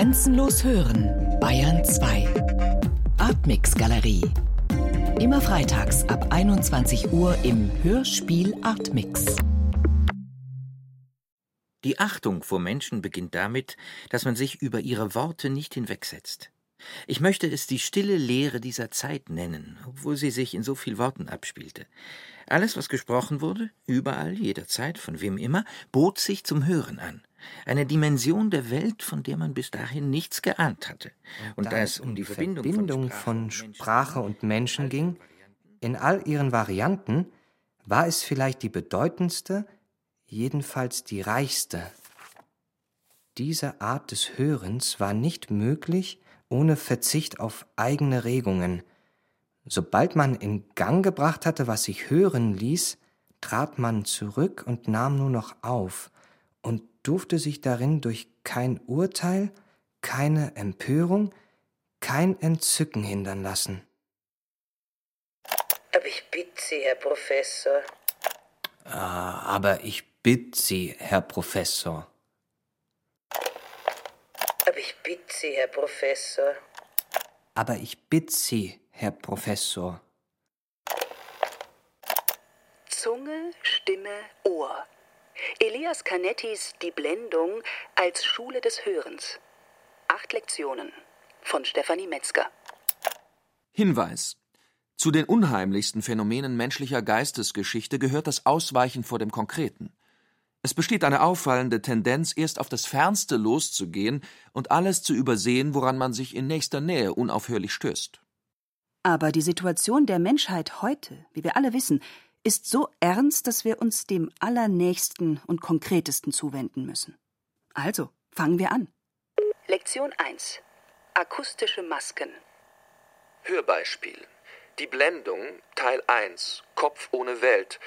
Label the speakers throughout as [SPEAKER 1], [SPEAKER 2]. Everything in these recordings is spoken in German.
[SPEAKER 1] Grenzenlos hören, Bayern 2. Artmix Galerie. Immer freitags ab 21 Uhr im Hörspiel Artmix.
[SPEAKER 2] Die Achtung vor Menschen beginnt damit, dass man sich über ihre Worte nicht hinwegsetzt. Ich möchte es die stille Lehre dieser Zeit nennen, obwohl sie sich in so viel Worten abspielte. Alles, was gesprochen wurde, überall, jederzeit, von wem immer, bot sich zum Hören an. Eine Dimension der Welt, von der man bis dahin nichts geahnt hatte.
[SPEAKER 3] Und, und da es um die Verbindung, Verbindung von, Sprache, von Sprache und Menschen ging, in all ihren Varianten, war es vielleicht die bedeutendste, jedenfalls die reichste. Diese Art des Hörens war nicht möglich ohne Verzicht auf eigene Regungen. Sobald man in Gang gebracht hatte, was sich hören ließ, trat man zurück und nahm nur noch auf und durfte sich darin durch kein Urteil, keine Empörung, kein Entzücken hindern lassen.
[SPEAKER 4] Aber ich bitte Sie, Herr Professor.
[SPEAKER 3] Ah, aber ich bitte Sie, Herr Professor.
[SPEAKER 4] Aber ich bitte Sie, Herr Professor.
[SPEAKER 3] Aber ich bitte Sie, Herr Professor.
[SPEAKER 5] Zunge, Stimme, Ohr. Elias Canettis Die Blendung als Schule des Hörens. Acht Lektionen von Stefanie Metzger.
[SPEAKER 6] Hinweis. Zu den unheimlichsten Phänomenen menschlicher Geistesgeschichte gehört das Ausweichen vor dem Konkreten. Es besteht eine auffallende Tendenz, erst auf das Fernste loszugehen und alles zu übersehen, woran man sich in nächster Nähe unaufhörlich stößt.
[SPEAKER 5] Aber die Situation der Menschheit heute, wie wir alle wissen, ist so ernst, dass wir uns dem Allernächsten und Konkretesten zuwenden müssen. Also, fangen wir an. Lektion 1. Akustische Masken.
[SPEAKER 6] Hörbeispiel. Die Blendung, Teil 1, Kopf ohne Welt,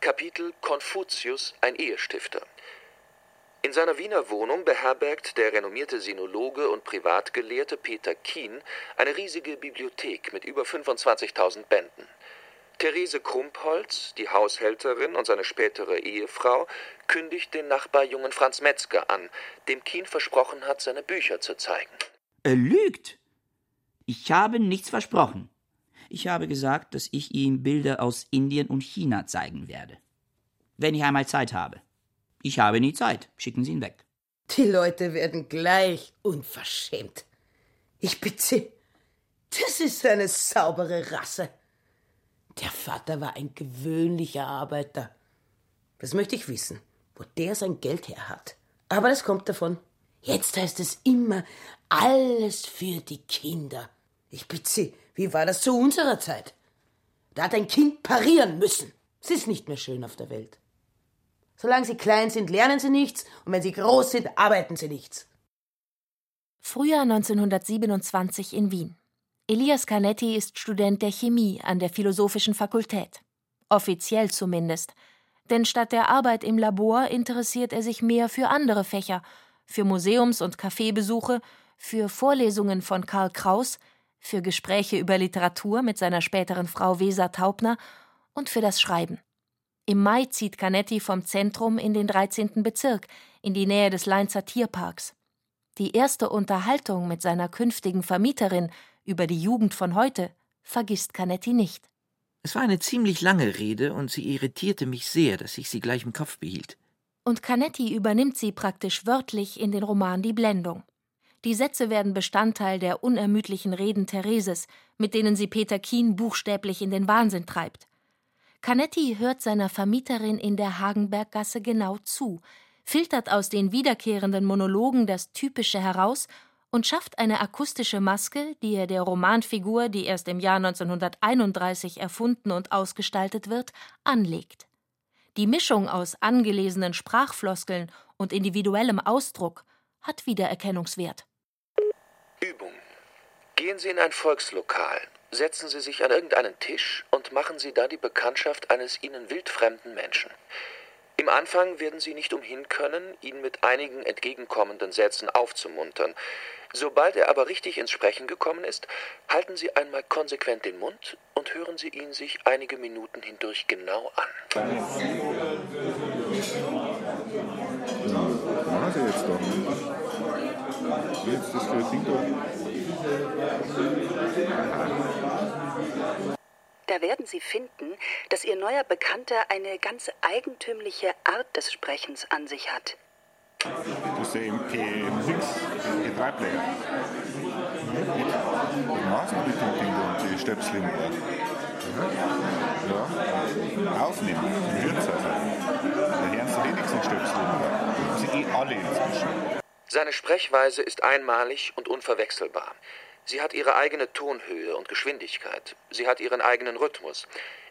[SPEAKER 6] Kapitel Konfuzius, ein Ehestifter. In seiner Wiener Wohnung beherbergt der renommierte Sinologe und Privatgelehrte Peter Kien eine riesige Bibliothek mit über 25.000 Bänden. Therese Krumpholz, die Haushälterin und seine spätere Ehefrau, kündigt den Nachbarjungen Franz Metzger an, dem Kien versprochen hat, seine Bücher zu zeigen.
[SPEAKER 7] Er lügt. Ich habe nichts versprochen. Ich habe gesagt, dass ich ihm Bilder aus Indien und China zeigen werde. Wenn ich einmal Zeit habe. Ich habe nie Zeit. Schicken Sie ihn weg.
[SPEAKER 4] Die Leute werden gleich unverschämt. Ich bitte. Das ist eine saubere Rasse. Der Vater war ein gewöhnlicher Arbeiter. Das möchte ich wissen, wo der sein Geld her hat. Aber das kommt davon. Jetzt heißt es immer alles für die Kinder. Ich bitte Sie, wie war das zu unserer Zeit? Da hat ein Kind parieren müssen. Es ist nicht mehr schön auf der Welt. Solange sie klein sind, lernen sie nichts, und wenn sie groß sind, arbeiten sie nichts.
[SPEAKER 8] Frühjahr 1927 in Wien. Elias Canetti ist Student der Chemie an der Philosophischen Fakultät. Offiziell zumindest. Denn statt der Arbeit im Labor interessiert er sich mehr für andere Fächer, für Museums- und Kaffeebesuche, für Vorlesungen von Karl Kraus, für Gespräche über Literatur mit seiner späteren Frau Weser Taubner und für das Schreiben. Im Mai zieht Canetti vom Zentrum in den 13. Bezirk, in die Nähe des Leinzer Tierparks. Die erste Unterhaltung mit seiner künftigen Vermieterin über die Jugend von heute vergisst Canetti nicht.
[SPEAKER 2] Es war eine ziemlich lange Rede und sie irritierte mich sehr, dass ich sie gleich im Kopf behielt.
[SPEAKER 8] Und Canetti übernimmt sie praktisch wörtlich in den Roman Die Blendung. Die Sätze werden Bestandteil der unermüdlichen Reden Thereses, mit denen sie Peter Kien buchstäblich in den Wahnsinn treibt. Canetti hört seiner Vermieterin in der Hagenberggasse genau zu, filtert aus den wiederkehrenden Monologen das Typische heraus und schafft eine akustische Maske, die er der Romanfigur, die erst im Jahr 1931 erfunden und ausgestaltet wird, anlegt. Die Mischung aus angelesenen Sprachfloskeln und individuellem Ausdruck hat Wiedererkennungswert.
[SPEAKER 6] Übung. Gehen Sie in ein Volkslokal, setzen Sie sich an irgendeinen Tisch und machen Sie da die Bekanntschaft eines Ihnen wildfremden Menschen. Im Anfang werden Sie nicht umhin können, ihn mit einigen entgegenkommenden Sätzen aufzumuntern. Sobald er aber richtig ins Sprechen gekommen ist, halten Sie einmal konsequent den Mund und hören Sie ihn sich einige Minuten hindurch genau an.
[SPEAKER 9] Jetzt das ein Ding
[SPEAKER 5] Da werden Sie finden, dass Ihr neuer Bekannter eine ganz eigentümliche Art des Sprechens an sich hat.
[SPEAKER 9] Das ist der MP6, MP3-Player. Mit Maßenbildung und die Stöpsel im Ohr. Ja. Aufnehmen, im Wirtshaus. Da hören Sie wenigstens Stöpsel im Ohr. Sie eh alle inzwischen.
[SPEAKER 6] Seine Sprechweise ist einmalig und unverwechselbar. Sie hat ihre eigene Tonhöhe und Geschwindigkeit. Sie hat ihren eigenen Rhythmus.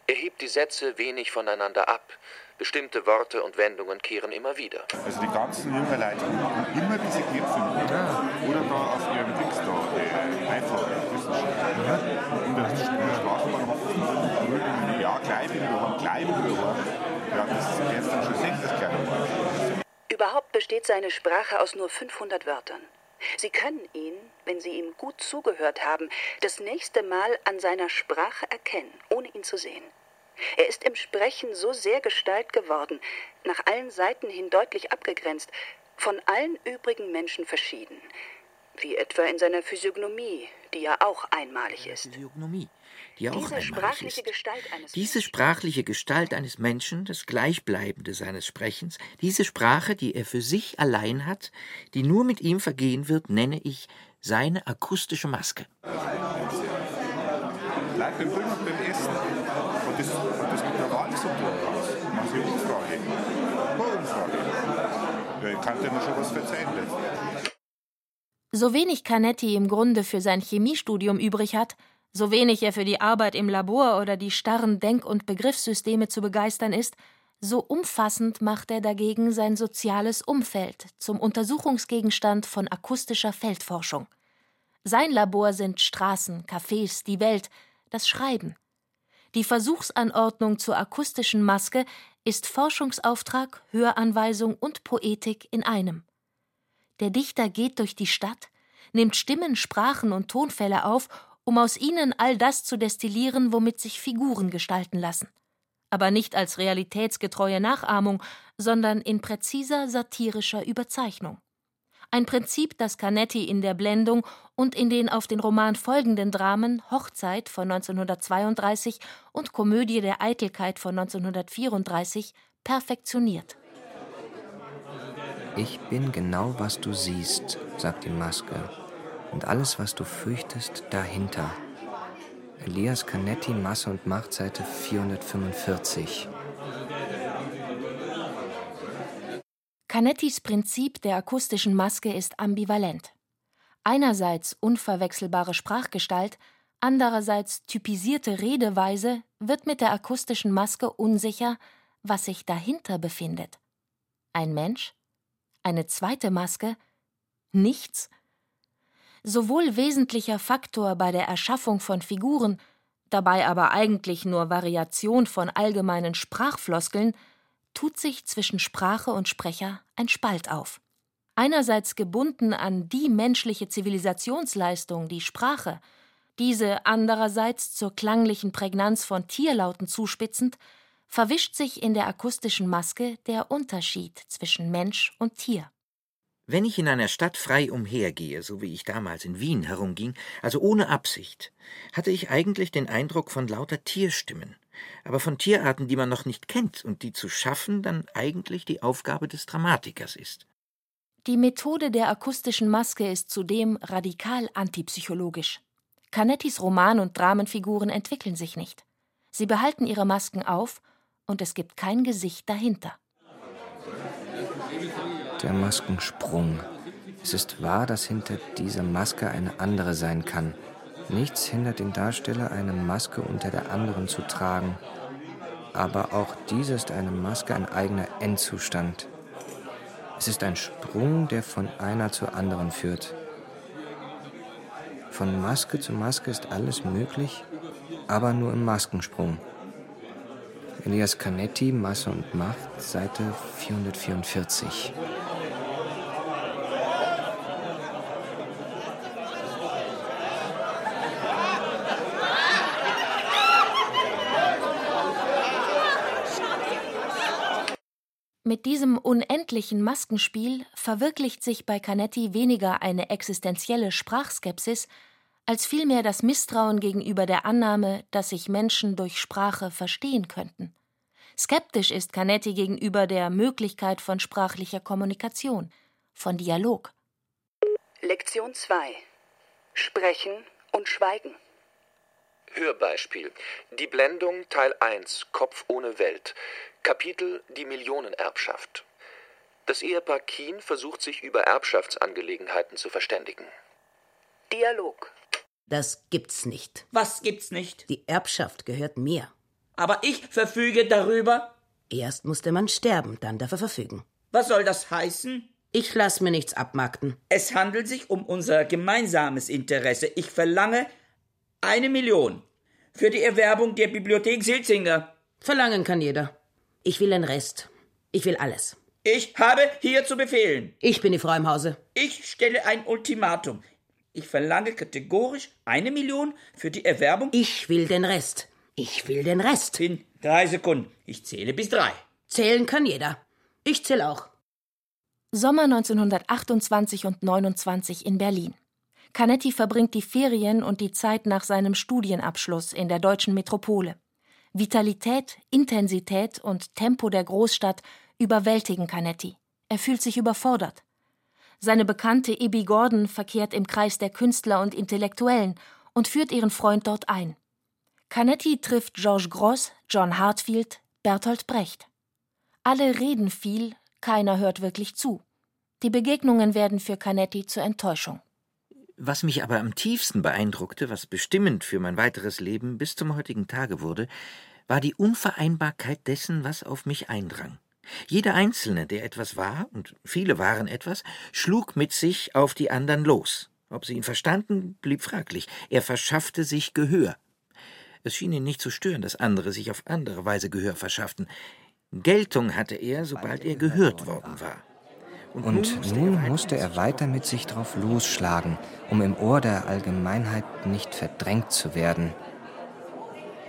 [SPEAKER 6] Er hebt die Sätze wenig voneinander ab. Bestimmte Worte und Wendungen kehren immer wieder.
[SPEAKER 9] Also die ganzen jungen Leute haben immer diese Knöpfe ja. oder da auf ihrem Dings da, die einfache Wissenschaft. Ja. In der, der Straßenbahn haben ja, gleich wieder, gleich wieder. Ja, das ist dann schon sehen, das kleine Wort.
[SPEAKER 5] Überhaupt besteht seine Sprache aus nur 500 Wörtern. Sie können ihn, wenn Sie ihm gut zugehört haben, das nächste Mal an seiner Sprache erkennen, ohne ihn zu sehen. Er ist im Sprechen so sehr Gestalt geworden, nach allen Seiten hin deutlich abgegrenzt, von allen übrigen Menschen verschieden, wie etwa in seiner Physiognomie, die ja auch einmalig ist.
[SPEAKER 2] Physiognomie, die ja auch Diese einmalig ist. Diese sprachliche Gestalt eines Menschen, das Gleichbleibende seines Sprechens, diese Sprache, die er für sich allein hat, die nur mit ihm vergehen wird, nenne ich seine akustische Maske.
[SPEAKER 9] Bleib beim Film und beim Essen. Und das, und das mit der Wahl so aus. Machen Sie Umfrage. Umfrage. Ja, ich kann dir schon was verzeihen.
[SPEAKER 8] So wenig Canetti im Grunde für sein Chemiestudium übrig hat, so wenig er für die Arbeit im Labor oder die starren Denk- und Begriffssysteme zu begeistern ist, so umfassend macht er dagegen sein soziales Umfeld zum Untersuchungsgegenstand von akustischer Feldforschung. Sein Labor sind Straßen, Cafés, die Welt, das Schreiben. Die Versuchsanordnung zur akustischen Maske ist Forschungsauftrag, Höranweisung und Poetik in einem. Der Dichter geht durch die Stadt, nimmt Stimmen, Sprachen und Tonfälle auf, um aus ihnen all das zu destillieren, womit sich Figuren gestalten lassen. Aber nicht als realitätsgetreue Nachahmung, sondern in präziser satirischer Überzeichnung. Ein Prinzip, das Canetti in der Blendung und in den auf den Roman folgenden Dramen Hochzeit von 1932 und Komödie der Eitelkeit von 1934 perfektioniert.
[SPEAKER 3] Ich bin genau, was du siehst, sagt die Maske. Und alles, was du fürchtest, dahinter. Elias Canetti, Masse und Macht, Seite 445.
[SPEAKER 8] Canettis Prinzip der akustischen Maske ist ambivalent. Einerseits unverwechselbare Sprachgestalt, andererseits typisierte Redeweise wird mit der akustischen Maske unsicher, was sich dahinter befindet. Ein Mensch? Eine zweite Maske? Nichts? Sowohl wesentlicher Faktor bei der Erschaffung von Figuren, dabei aber eigentlich nur Variation von allgemeinen Sprachfloskeln, tut sich zwischen Sprache und Sprecher ein Spalt auf. Einerseits gebunden an die menschliche Zivilisationsleistung, die Sprache, diese andererseits zur klanglichen Prägnanz von Tierlauten zuspitzend, verwischt sich in der akustischen Maske der Unterschied zwischen Mensch und Tier.
[SPEAKER 2] Wenn ich in einer Stadt frei umhergehe, so wie ich damals in Wien herumging, also ohne Absicht, hatte ich eigentlich den Eindruck von lauter Tierstimmen, aber von Tierarten, die man noch nicht kennt und die zu schaffen dann eigentlich die Aufgabe des Dramatikers ist.
[SPEAKER 8] Die Methode der akustischen Maske ist zudem radikal antipsychologisch. Canettis Roman- und Dramenfiguren entwickeln sich nicht. Sie behalten ihre Masken auf und es gibt kein Gesicht dahinter.
[SPEAKER 3] Der Maskensprung. Es ist wahr, dass hinter dieser Maske eine andere sein kann. Nichts hindert den Darsteller, eine Maske unter der anderen zu tragen. Aber auch diese ist eine Maske ein eigener Endzustand. Es ist ein Sprung, der von einer zur anderen führt. Von Maske zu Maske ist alles möglich, aber nur im Maskensprung. Elias Canetti, Masse und Macht, Seite 444.
[SPEAKER 8] Mit diesem unendlichen Maskenspiel verwirklicht sich bei Canetti weniger eine existenzielle Sprachskepsis, als vielmehr das Misstrauen gegenüber der Annahme, dass sich Menschen durch Sprache verstehen könnten. Skeptisch ist Canetti gegenüber der Möglichkeit von sprachlicher Kommunikation, von Dialog.
[SPEAKER 5] Lektion 2 Sprechen und Schweigen.
[SPEAKER 6] Hörbeispiel. Die Blendung Teil 1 Kopf ohne Welt. Kapitel Die Millionenerbschaft. Das Ehepaar Keen versucht sich über Erbschaftsangelegenheiten zu verständigen.
[SPEAKER 5] Dialog.
[SPEAKER 4] Das gibt's nicht.
[SPEAKER 7] Was gibt's nicht?
[SPEAKER 4] Die Erbschaft gehört mir.
[SPEAKER 7] Aber ich verfüge darüber.
[SPEAKER 4] Erst muss der Mann sterben, dann darf er verfügen.
[SPEAKER 7] Was soll das heißen?
[SPEAKER 4] Ich lass mir nichts abmarkten.
[SPEAKER 7] Es handelt sich um unser gemeinsames Interesse. Ich verlange eine Million für die Erwerbung der Bibliothek Silzinger.
[SPEAKER 4] Verlangen kann jeder. Ich will den Rest. Ich will alles.
[SPEAKER 7] Ich habe hier zu befehlen.
[SPEAKER 4] Ich bin die Frau im Hause.
[SPEAKER 7] Ich stelle ein Ultimatum. Ich verlange kategorisch eine Million für die Erwerbung.
[SPEAKER 4] Ich will den Rest. Ich will den Rest.
[SPEAKER 7] In drei Sekunden. Ich zähle bis drei.
[SPEAKER 4] Zählen kann jeder. Ich zähl auch.
[SPEAKER 8] Sommer 1928 und 29 in Berlin. Canetti verbringt die Ferien und die Zeit nach seinem Studienabschluss in der deutschen Metropole. Vitalität, Intensität und Tempo der Großstadt überwältigen Canetti. Er fühlt sich überfordert. Seine Bekannte Ibi Gordon verkehrt im Kreis der Künstler und Intellektuellen und führt ihren Freund dort ein. Canetti trifft Georges Gross, John Hartfield, Bertolt Brecht. Alle reden viel, keiner hört wirklich zu. Die Begegnungen werden für Canetti zur Enttäuschung.
[SPEAKER 2] Was mich aber am tiefsten beeindruckte, was bestimmend für mein weiteres Leben bis zum heutigen Tage wurde, war die Unvereinbarkeit dessen, was auf mich eindrang. Jeder Einzelne, der etwas war, und viele waren etwas, schlug mit sich auf die anderen los. Ob sie ihn verstanden, blieb fraglich. Er verschaffte sich Gehör. Es schien ihn nicht zu stören, dass andere sich auf andere Weise Gehör verschafften. Geltung hatte er, sobald er gehört worden war.
[SPEAKER 3] Und nun musste er weiter mit sich drauf losschlagen, um im Ohr der Allgemeinheit nicht verdrängt zu werden.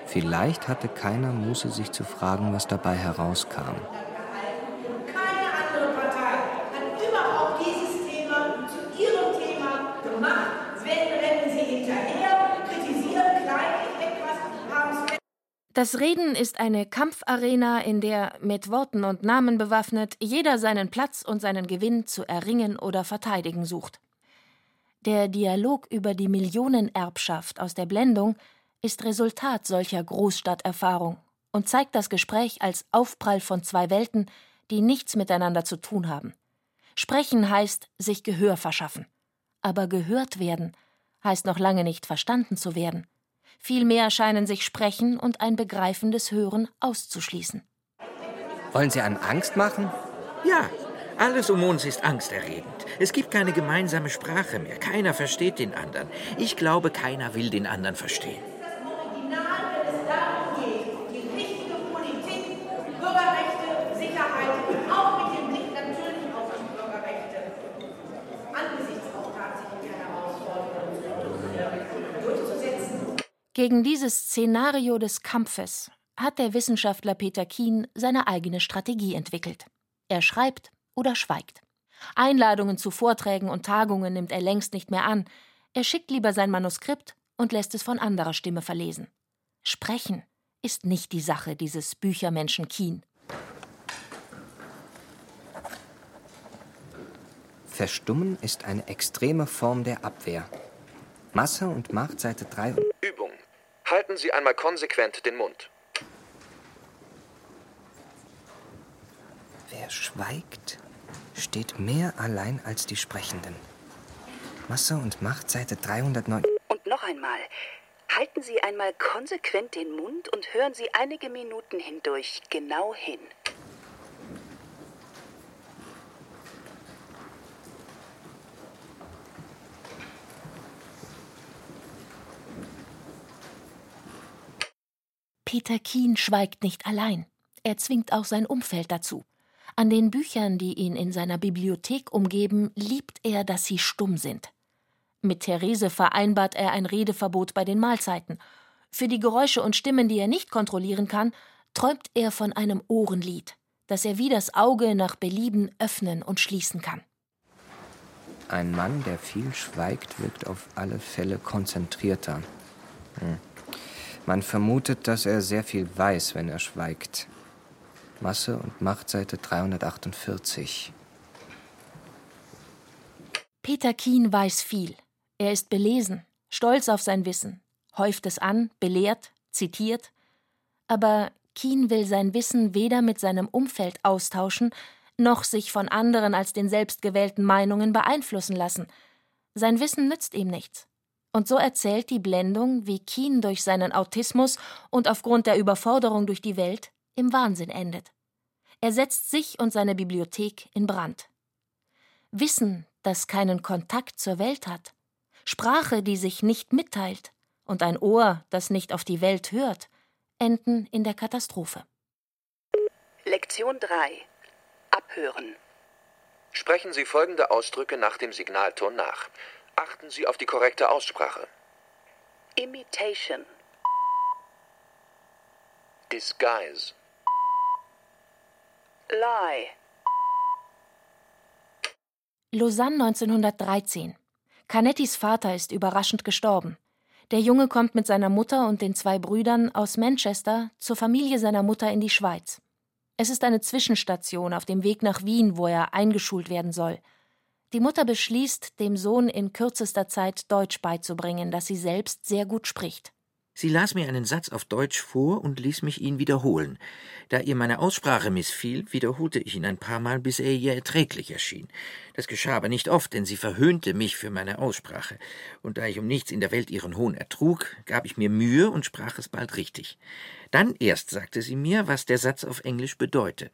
[SPEAKER 3] Vielleicht hatte keiner Muße, sich zu fragen, was dabei herauskam.
[SPEAKER 8] Das Reden ist eine Kampfarena, in der, mit Worten und Namen bewaffnet, jeder seinen Platz und seinen Gewinn zu erringen oder verteidigen sucht. Der Dialog über die Millionenerbschaft aus der Blendung ist Resultat solcher Großstadterfahrung und zeigt das Gespräch als Aufprall von zwei Welten, die nichts miteinander zu tun haben. Sprechen heißt sich Gehör verschaffen. Aber gehört werden heißt noch lange nicht verstanden zu werden. Vielmehr scheinen sich Sprechen und ein begreifendes Hören auszuschließen.
[SPEAKER 3] Wollen Sie einen Angst machen?
[SPEAKER 2] Ja, alles um uns ist angsterregend. Es gibt keine gemeinsame Sprache mehr. Keiner versteht den anderen. Ich glaube, keiner will den anderen verstehen.
[SPEAKER 8] Gegen dieses Szenario des Kampfes hat der Wissenschaftler Peter Kien seine eigene Strategie entwickelt. Er schreibt oder schweigt. Einladungen zu Vorträgen und Tagungen nimmt er längst nicht mehr an. Er schickt lieber sein Manuskript und lässt es von anderer Stimme verlesen. Sprechen ist nicht die Sache dieses Büchermenschen Kien.
[SPEAKER 3] Verstummen ist eine extreme Form der Abwehr. Masse und Macht, Seite 3.
[SPEAKER 6] Übung. Halten Sie einmal konsequent den Mund.
[SPEAKER 3] Wer schweigt, steht mehr allein als die Sprechenden. Masse und Macht, Seite 309.
[SPEAKER 5] Und noch einmal. Halten Sie einmal konsequent den Mund und hören Sie einige Minuten hindurch genau hin.
[SPEAKER 8] Peter Kien schweigt nicht allein. Er zwingt auch sein Umfeld dazu. An den Büchern, die ihn in seiner Bibliothek umgeben, liebt er, dass sie stumm sind. Mit Therese vereinbart er ein Redeverbot bei den Mahlzeiten. Für die Geräusche und Stimmen, die er nicht kontrollieren kann, träumt er von einem Ohrenlied, das er wie das Auge nach Belieben öffnen und schließen kann.
[SPEAKER 3] Ein Mann, der viel schweigt, wirkt auf alle Fälle konzentrierter. Hm. Man vermutet, dass er sehr viel weiß, wenn er schweigt. Masse und Macht, Seite 348.
[SPEAKER 8] Peter Kien weiß viel. Er ist belesen, stolz auf sein Wissen, häuft es an, belehrt, zitiert. Aber Kien will sein Wissen weder mit seinem Umfeld austauschen, noch sich von anderen als den selbstgewählten Meinungen beeinflussen lassen. Sein Wissen nützt ihm nichts. Und so erzählt die Blendung, wie Keen durch seinen Autismus und aufgrund der Überforderung durch die Welt im Wahnsinn endet. Er setzt sich und seine Bibliothek in Brand. Wissen, das keinen Kontakt zur Welt hat, Sprache, die sich nicht mitteilt, und ein Ohr, das nicht auf die Welt hört, enden in der Katastrophe.
[SPEAKER 10] Lektion 3 Abhören.
[SPEAKER 6] Sprechen Sie folgende Ausdrücke nach dem Signalton nach. Achten Sie auf die korrekte Aussprache.
[SPEAKER 10] Imitation.
[SPEAKER 6] Disguise.
[SPEAKER 10] Lie.
[SPEAKER 8] Lausanne 1913. Canettis Vater ist überraschend gestorben. Der Junge kommt mit seiner Mutter und den zwei Brüdern aus Manchester zur Familie seiner Mutter in die Schweiz. Es ist eine Zwischenstation auf dem Weg nach Wien, wo er eingeschult werden soll. Die Mutter beschließt, dem Sohn in kürzester Zeit Deutsch beizubringen, das sie selbst sehr gut spricht.
[SPEAKER 2] Sie las mir einen Satz auf Deutsch vor und ließ mich ihn wiederholen. Da ihr meine Aussprache missfiel, wiederholte ich ihn ein paar Mal, bis er ihr erträglich erschien. Das geschah aber nicht oft, denn sie verhöhnte mich für meine Aussprache. Und da ich um nichts in der Welt ihren Hohn ertrug, gab ich mir Mühe und sprach es bald richtig. Dann erst sagte sie mir, was der Satz auf Englisch bedeute.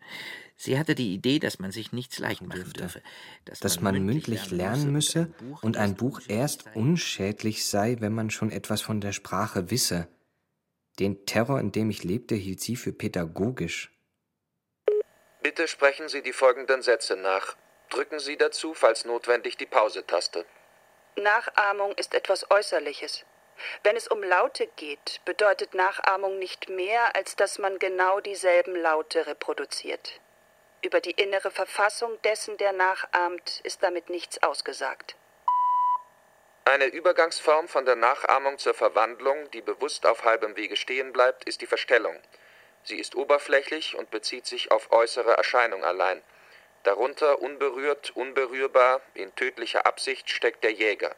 [SPEAKER 2] Sie hatte die Idee, dass man sich nichts leicht machen dürfe.
[SPEAKER 3] Dass, dass man, man, mündlich lernen müsse und ein Buch erst unschädlich sei, wenn man schon etwas von der Sprache wisse. Den Terror, in dem ich lebte, hielt sie für pädagogisch.
[SPEAKER 6] Bitte sprechen Sie die folgenden Sätze nach. Drücken Sie dazu, falls notwendig, die Pause-Taste.
[SPEAKER 10] Nachahmung ist etwas Äußerliches. Wenn es um Laute geht, bedeutet Nachahmung nicht mehr, als dass man genau dieselben Laute reproduziert. Über die innere Verfassung dessen, der nachahmt, ist damit nichts ausgesagt.
[SPEAKER 6] Eine Übergangsform von der Nachahmung zur Verwandlung, die bewusst auf halbem Wege stehen bleibt, ist die Verstellung. Sie ist oberflächlich und bezieht sich auf äußere Erscheinung allein. Darunter unberührt, unberührbar, in tödlicher Absicht steckt der Jäger.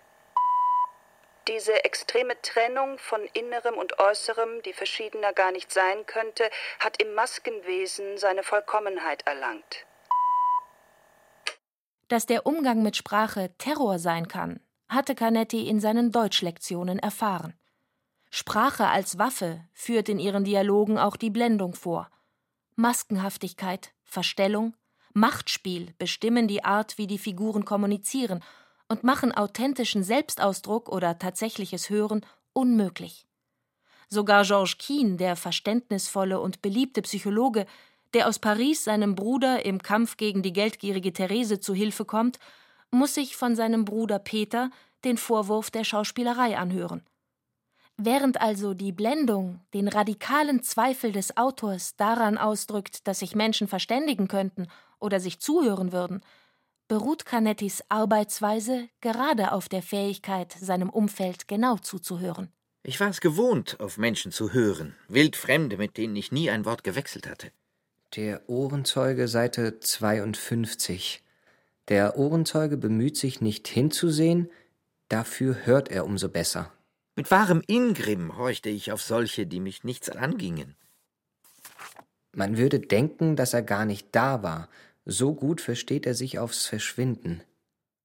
[SPEAKER 10] Diese extreme Trennung von Innerem und Äußerem, die verschiedener gar nicht sein könnte, hat im Maskenwesen seine Vollkommenheit erlangt.
[SPEAKER 8] Dass der Umgang mit Sprache Terror sein kann, hatte Canetti in seinen Deutschlektionen erfahren. Sprache als Waffe führt in ihren Dialogen auch die Blendung vor. Maskenhaftigkeit, Verstellung, Machtspiel bestimmen die Art, wie die Figuren kommunizieren und machen authentischen Selbstausdruck oder tatsächliches Hören unmöglich. Sogar Georges Keen, der verständnisvolle und beliebte Psychologe, der aus Paris seinem Bruder im Kampf gegen die geldgierige Therese zu Hilfe kommt, muss sich von seinem Bruder Peter den Vorwurf der Schauspielerei anhören. Während also die Blendung den radikalen Zweifel des Autors daran ausdrückt, dass sich Menschen verständigen könnten oder sich zuhören würden, beruht Canettis Arbeitsweise gerade auf der Fähigkeit, seinem Umfeld genau zuzuhören.
[SPEAKER 2] Ich war es gewohnt, auf Menschen zu hören, Wildfremde, mit denen ich nie ein Wort gewechselt hatte.
[SPEAKER 3] Der Ohrenzeuge, Seite 52. Der Ohrenzeuge bemüht sich nicht hinzusehen, dafür hört er umso besser.
[SPEAKER 2] Mit wahrem Ingrimm horchte ich auf solche, die mich nichts angingen.
[SPEAKER 3] Man würde denken, dass er gar nicht da war, so gut versteht er sich aufs Verschwinden.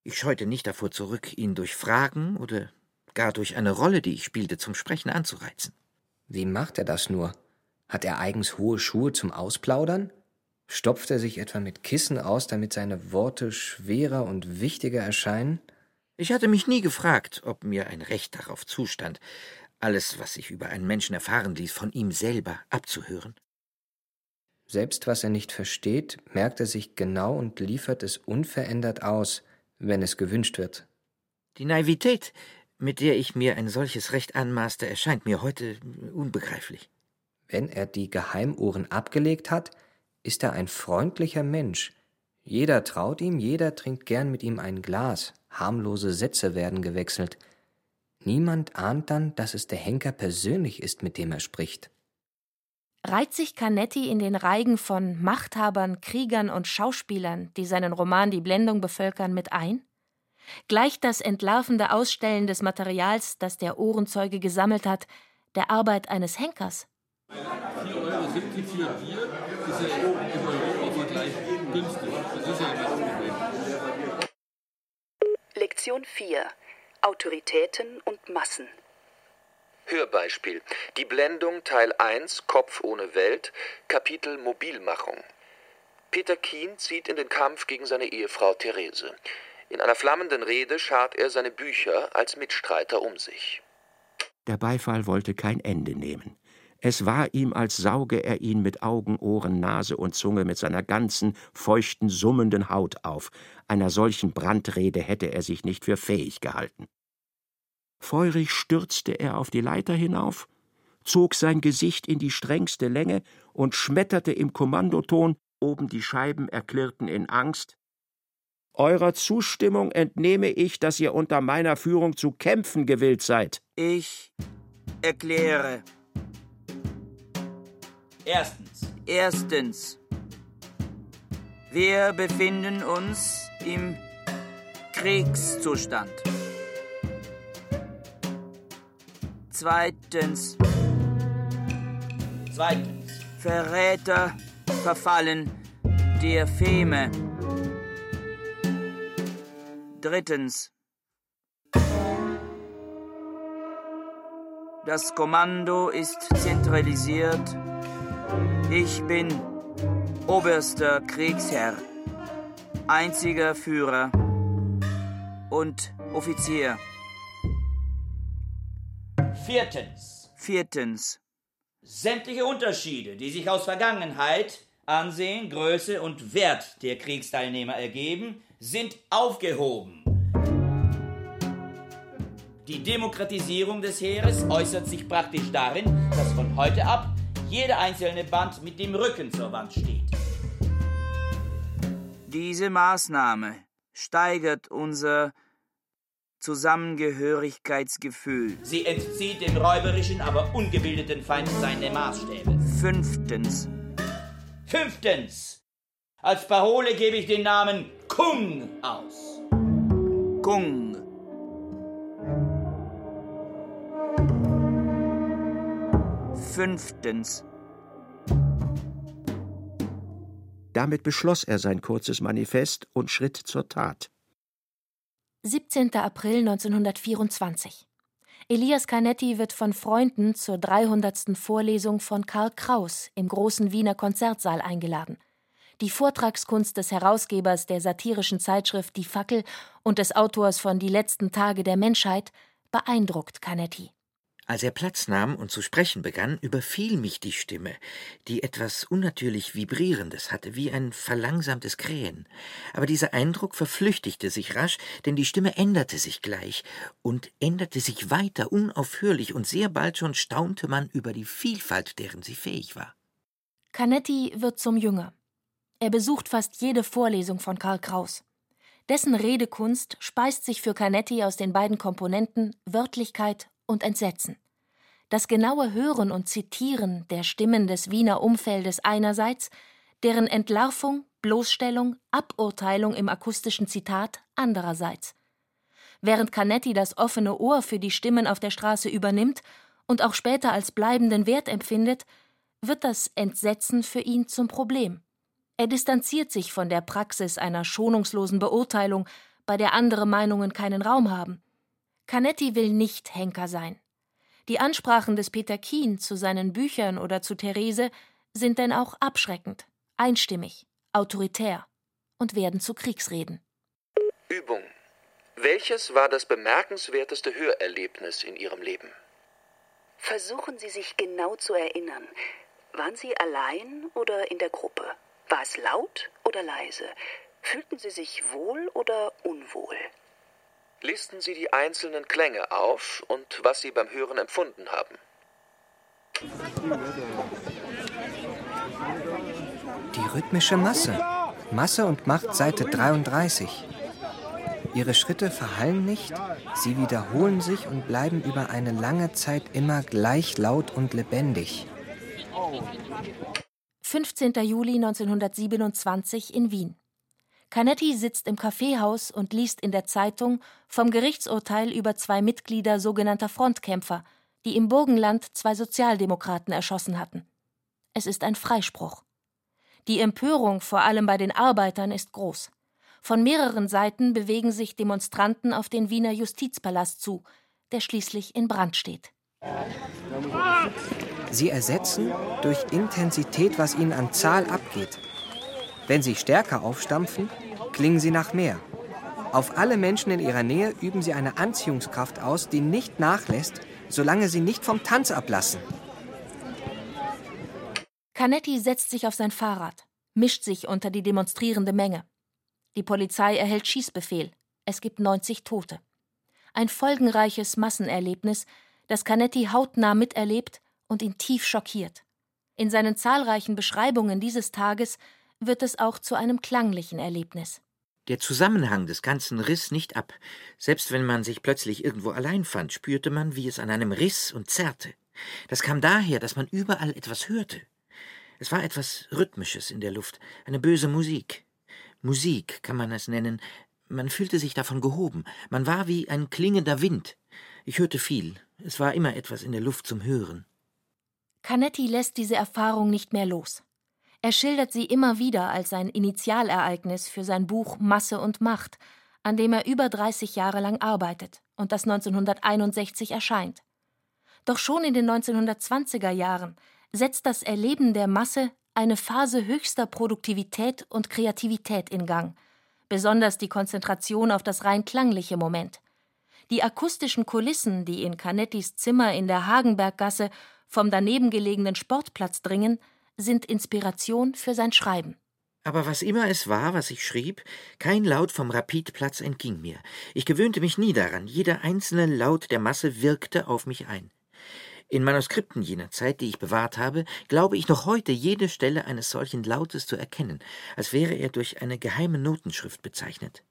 [SPEAKER 2] Ich scheute nicht davor zurück, ihn durch Fragen oder gar durch eine Rolle, die ich spielte, zum Sprechen anzureizen.
[SPEAKER 3] Wie macht er das nur? Hat er eigens hohe Schuhe zum Ausplaudern? Stopft er sich etwa mit Kissen aus, damit seine Worte schwerer und wichtiger erscheinen?
[SPEAKER 2] Ich hatte mich nie gefragt, ob mir ein Recht darauf zustand, alles, was ich über einen Menschen erfahren ließ, von ihm selber abzuhören.
[SPEAKER 3] Selbst was er nicht versteht, merkt er sich genau und liefert es unverändert aus, wenn es gewünscht wird.
[SPEAKER 2] Die Naivität, mit der ich mir ein solches Recht anmaßte, erscheint mir heute unbegreiflich.
[SPEAKER 3] Wenn er die Geheimohren abgelegt hat, ist er ein freundlicher Mensch. Jeder traut ihm, jeder trinkt gern mit ihm ein Glas, harmlose Sätze werden gewechselt. Niemand ahnt dann, dass es der Henker persönlich ist, mit dem er spricht.
[SPEAKER 8] Reiht sich Canetti in den Reigen von Machthabern, Kriegern und Schauspielern, die seinen Roman Die Blendung bevölkern, mit ein? Gleicht das entlarvende Ausstellen des Materials, das der Ohrenzeuge gesammelt hat, der Arbeit eines Henkers? 4,70 Euro für Bier ist ja im Europa-Vergleich günstig. Das ist ja
[SPEAKER 10] das Lektion 4 Autoritäten und Massen.
[SPEAKER 6] Hörbeispiel. Die Blendung Teil 1 Kopf ohne Welt, Kapitel Mobilmachung. Peter Kien zieht in den Kampf gegen seine Ehefrau Therese. In einer flammenden Rede schart er seine Bücher als Mitstreiter um sich.
[SPEAKER 11] Der Beifall wollte kein Ende nehmen. Es war ihm, als sauge er ihn mit Augen, Ohren, Nase und Zunge mit seiner ganzen, feuchten, summenden Haut auf. Einer solchen Brandrede hätte er sich nicht für fähig gehalten. Feurig stürzte er auf die Leiter hinauf, zog sein Gesicht in die strengste Länge und schmetterte im Kommandoton, oben die Scheiben erklirrten in Angst Eurer Zustimmung entnehme ich, dass ihr unter meiner Führung zu kämpfen gewillt seid.
[SPEAKER 7] Ich erkläre. Erstens. Erstens. Wir befinden uns im Kriegszustand. Zweitens. Zweitens. Verräter verfallen der Feme. Drittens. Das Kommando ist zentralisiert. Ich bin oberster Kriegsherr, einziger Führer und Offizier. Viertens. Viertens. Sämtliche Unterschiede, die sich aus Vergangenheit, Ansehen, Größe und Wert der Kriegsteilnehmer ergeben, sind aufgehoben. Die Demokratisierung des Heeres äußert sich praktisch darin, dass von heute ab jeder einzelne Band mit dem Rücken zur Wand steht. Diese Maßnahme steigert unser Zusammengehörigkeitsgefühl. Sie entzieht dem räuberischen, aber ungebildeten Feind seine Maßstäbe. Fünftens. Fünftens. Als Parole gebe ich den Namen Kung aus. Kung. Fünftens.
[SPEAKER 11] Damit beschloss er sein kurzes Manifest und schritt zur Tat.
[SPEAKER 8] 17. April 1924. Elias Canetti wird von Freunden zur 300. Vorlesung von Karl Kraus im großen Wiener Konzertsaal eingeladen die Vortragskunst des Herausgebers der satirischen Zeitschrift Die Fackel und des Autors von Die letzten Tage der Menschheit beeindruckt Canetti.
[SPEAKER 2] Als er Platz nahm und zu sprechen begann, überfiel mich die Stimme, die etwas unnatürlich Vibrierendes hatte, wie ein verlangsamtes Krähen. Aber dieser Eindruck verflüchtigte sich rasch, denn die Stimme änderte sich gleich und änderte sich weiter unaufhörlich, und sehr bald schon staunte man über die Vielfalt, deren sie fähig war.
[SPEAKER 8] Canetti wird zum Jünger. Er besucht fast jede Vorlesung von Karl Kraus. Dessen Redekunst speist sich für Canetti aus den beiden Komponenten Wörtlichkeit und Entsetzen. Das genaue Hören und Zitieren der Stimmen des Wiener Umfeldes einerseits, deren Entlarvung, Bloßstellung, Aburteilung im akustischen Zitat andererseits. Während Canetti das offene Ohr für die Stimmen auf der Straße übernimmt und auch später als bleibenden Wert empfindet, wird das Entsetzen für ihn zum Problem. Er distanziert sich von der Praxis einer schonungslosen Beurteilung, bei der andere Meinungen keinen Raum haben. Canetti will nicht Henker sein. Die Ansprachen des Peter Kien zu seinen Büchern oder zu Therese sind denn auch abschreckend, einstimmig, autoritär und werden zu Kriegsreden.
[SPEAKER 6] Übung. Welches war das bemerkenswerteste Hörerlebnis in Ihrem Leben?
[SPEAKER 10] Versuchen Sie sich genau zu erinnern. Waren Sie allein oder in der Gruppe? War es laut oder leise? Fühlten Sie sich wohl oder unwohl?
[SPEAKER 6] Listen Sie die einzelnen Klänge auf und was Sie beim Hören empfunden haben.
[SPEAKER 3] Die rhythmische Masse. Masse und Macht, Seite 33. Ihre Schritte verhallen nicht, sie wiederholen sich und bleiben über eine lange Zeit immer gleich laut und lebendig.
[SPEAKER 8] 15. Juli 1927 in Wien. Canetti sitzt im Kaffeehaus und liest in der Zeitung vom Gerichtsurteil über zwei Mitglieder sogenannter Frontkämpfer, die im Burgenland zwei Sozialdemokraten erschossen hatten. Es ist ein Freispruch. Die Empörung vor allem bei den Arbeitern ist groß. Von mehreren Seiten bewegen sich Demonstranten auf den Wiener Justizpalast zu, der schließlich in Brand steht.
[SPEAKER 3] Sie ersetzen durch Intensität, was ihnen an Zahl abgeht. Wenn sie stärker aufstampfen, klingen sie nach mehr. Auf alle Menschen in ihrer Nähe üben sie eine Anziehungskraft aus, die nicht nachlässt, solange sie nicht vom Tanz ablassen.
[SPEAKER 8] Canetti setzt sich auf sein Fahrrad, mischt sich unter die demonstrierende Menge. Die Polizei erhält Schießbefehl. Es gibt 90 Tote. Ein folgenreiches Massenerlebnis, das Canetti hautnah miterlebt und ihn tief schockiert. In seinen zahlreichen Beschreibungen dieses Tages wird es auch zu einem klanglichen Erlebnis.
[SPEAKER 2] Der Zusammenhang des Ganzen riss nicht ab. Selbst wenn man sich plötzlich irgendwo allein fand, spürte man, wie es an einem riss und zerrte. Das kam daher, dass man überall etwas hörte. Es war etwas Rhythmisches in der Luft, eine böse Musik. Musik kann man es nennen. Man fühlte sich davon gehoben. Man war wie ein klingender Wind. Ich hörte viel. Es war immer etwas in der Luft zum Hören.
[SPEAKER 8] Canetti lässt diese Erfahrung nicht mehr los. Er schildert sie immer wieder als ein Initialereignis für sein Buch Masse und Macht, an dem er über 30 Jahre lang arbeitet und das 1961 erscheint. Doch schon in den 1920er Jahren setzt das Erleben der Masse eine Phase höchster Produktivität und Kreativität in Gang, besonders die Konzentration auf das rein klangliche Moment. Die akustischen Kulissen, die in Canettis Zimmer in der Hagenberggasse vom daneben gelegenen Sportplatz dringen, sind Inspiration für sein Schreiben.
[SPEAKER 2] Aber was immer es war, was ich schrieb, kein Laut vom Rapidplatz entging mir. Ich gewöhnte mich nie daran, jeder einzelne Laut der Masse wirkte auf mich ein. In Manuskripten jener Zeit, die ich bewahrt habe, glaube ich noch heute jede Stelle eines solchen Lautes zu erkennen, als wäre er durch eine geheime Notenschrift bezeichnet.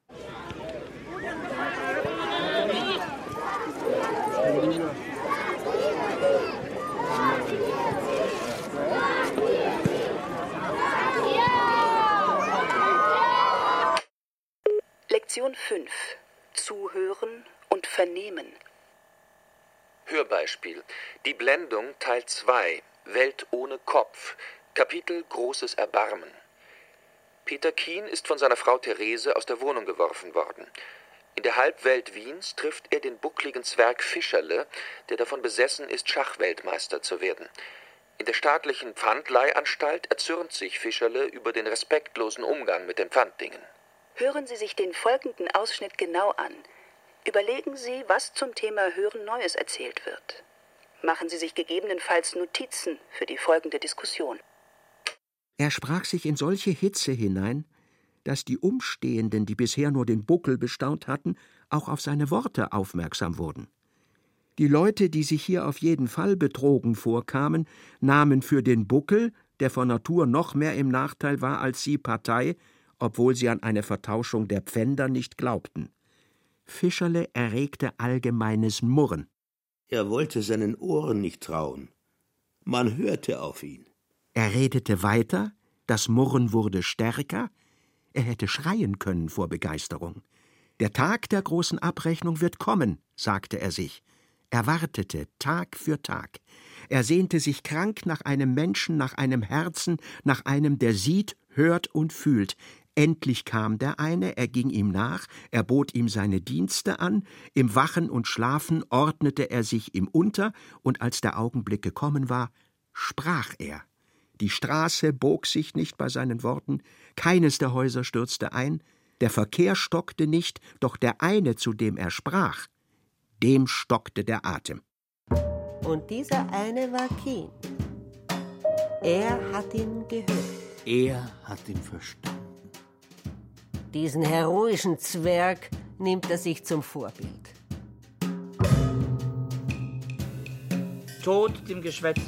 [SPEAKER 10] Lektion 5 Zuhören und Vernehmen
[SPEAKER 6] Hörbeispiel. Die Blendung Teil 2. Welt ohne Kopf. Kapitel Großes Erbarmen. Peter Kien ist von seiner Frau Therese aus der Wohnung geworfen worden. In der Halbwelt Wiens trifft er den buckligen Zwerg Fischerle, der davon besessen ist, Schachweltmeister zu werden. In der staatlichen Pfandleihanstalt erzürnt sich Fischerle über den respektlosen Umgang mit den Pfanddingen.
[SPEAKER 10] Hören Sie sich den folgenden Ausschnitt genau an. Überlegen Sie, was zum Thema Hören Neues erzählt wird. Machen Sie sich gegebenenfalls Notizen für die folgende Diskussion.
[SPEAKER 11] Er sprach sich in solche Hitze hinein, dass die Umstehenden, die bisher nur den Buckel bestaunt hatten, auch auf seine Worte aufmerksam wurden. Die Leute, die sich hier auf jeden Fall betrogen vorkamen, nahmen für den Buckel, der von Natur noch mehr im Nachteil war als sie, Partei, obwohl sie an eine Vertauschung der Pfänder nicht glaubten. Fischerle erregte allgemeines Murren.
[SPEAKER 12] Er wollte seinen Ohren nicht trauen. Man hörte auf ihn.
[SPEAKER 11] Er redete weiter, das Murren wurde stärker, er hätte schreien können vor Begeisterung. Der Tag der großen Abrechnung wird kommen, sagte er sich. Er wartete Tag für Tag. Er sehnte sich krank nach einem Menschen, nach einem Herzen, nach einem, der sieht, hört und fühlt. Endlich kam der eine, er ging ihm nach, er bot ihm seine Dienste an, im Wachen und Schlafen ordnete er sich ihm unter, und als der Augenblick gekommen war, sprach er. Die Straße bog sich nicht bei seinen Worten, keines der Häuser stürzte ein, der Verkehr stockte nicht, doch der eine, zu dem er sprach, dem stockte der Atem.
[SPEAKER 13] Und dieser eine war Keen. Er hat ihn gehört.
[SPEAKER 12] Er hat ihn verstanden.
[SPEAKER 13] Diesen heroischen Zwerg nimmt er sich zum Vorbild.
[SPEAKER 7] Tod dem Geschwätz.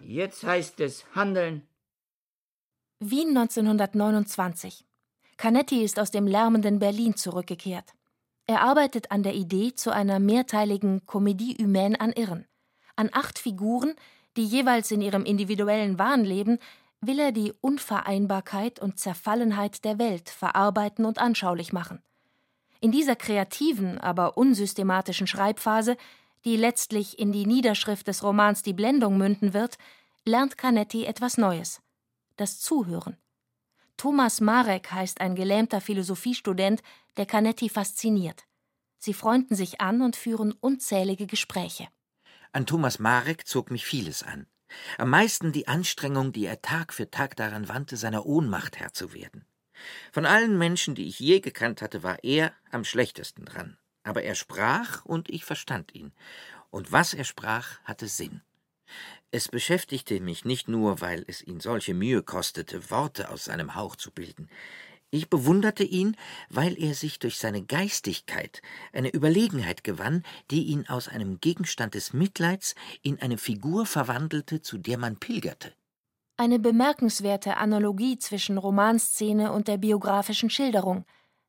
[SPEAKER 7] Jetzt heißt es handeln
[SPEAKER 8] Wien 1929. Canetti ist aus dem lärmenden Berlin zurückgekehrt. Er arbeitet an der Idee zu einer mehrteiligen Comédie humaine an Irren. An acht Figuren, die jeweils in ihrem individuellen Wahn leben, will er die Unvereinbarkeit und Zerfallenheit der Welt verarbeiten und anschaulich machen. In dieser kreativen, aber unsystematischen Schreibphase, die letztlich in die Niederschrift des Romans Die Blendung münden wird, lernt Canetti etwas Neues das Zuhören. Thomas Marek heißt ein gelähmter Philosophiestudent, der Canetti fasziniert. Sie freunden sich an und führen unzählige Gespräche.
[SPEAKER 2] An Thomas Marek zog mich vieles an. Am meisten die Anstrengung, die er Tag für Tag daran wandte, seiner Ohnmacht Herr zu werden. Von allen Menschen, die ich je gekannt hatte, war er am schlechtesten dran. Aber er sprach und ich verstand ihn. Und was er sprach, hatte Sinn. Es beschäftigte mich nicht nur, weil es ihn solche Mühe kostete, Worte aus seinem Hauch zu bilden. Ich bewunderte ihn, weil er sich durch seine Geistigkeit eine Überlegenheit gewann, die ihn aus einem Gegenstand des Mitleids in eine Figur verwandelte, zu der man pilgerte.
[SPEAKER 8] Eine bemerkenswerte Analogie zwischen Romanszene und der biografischen Schilderung.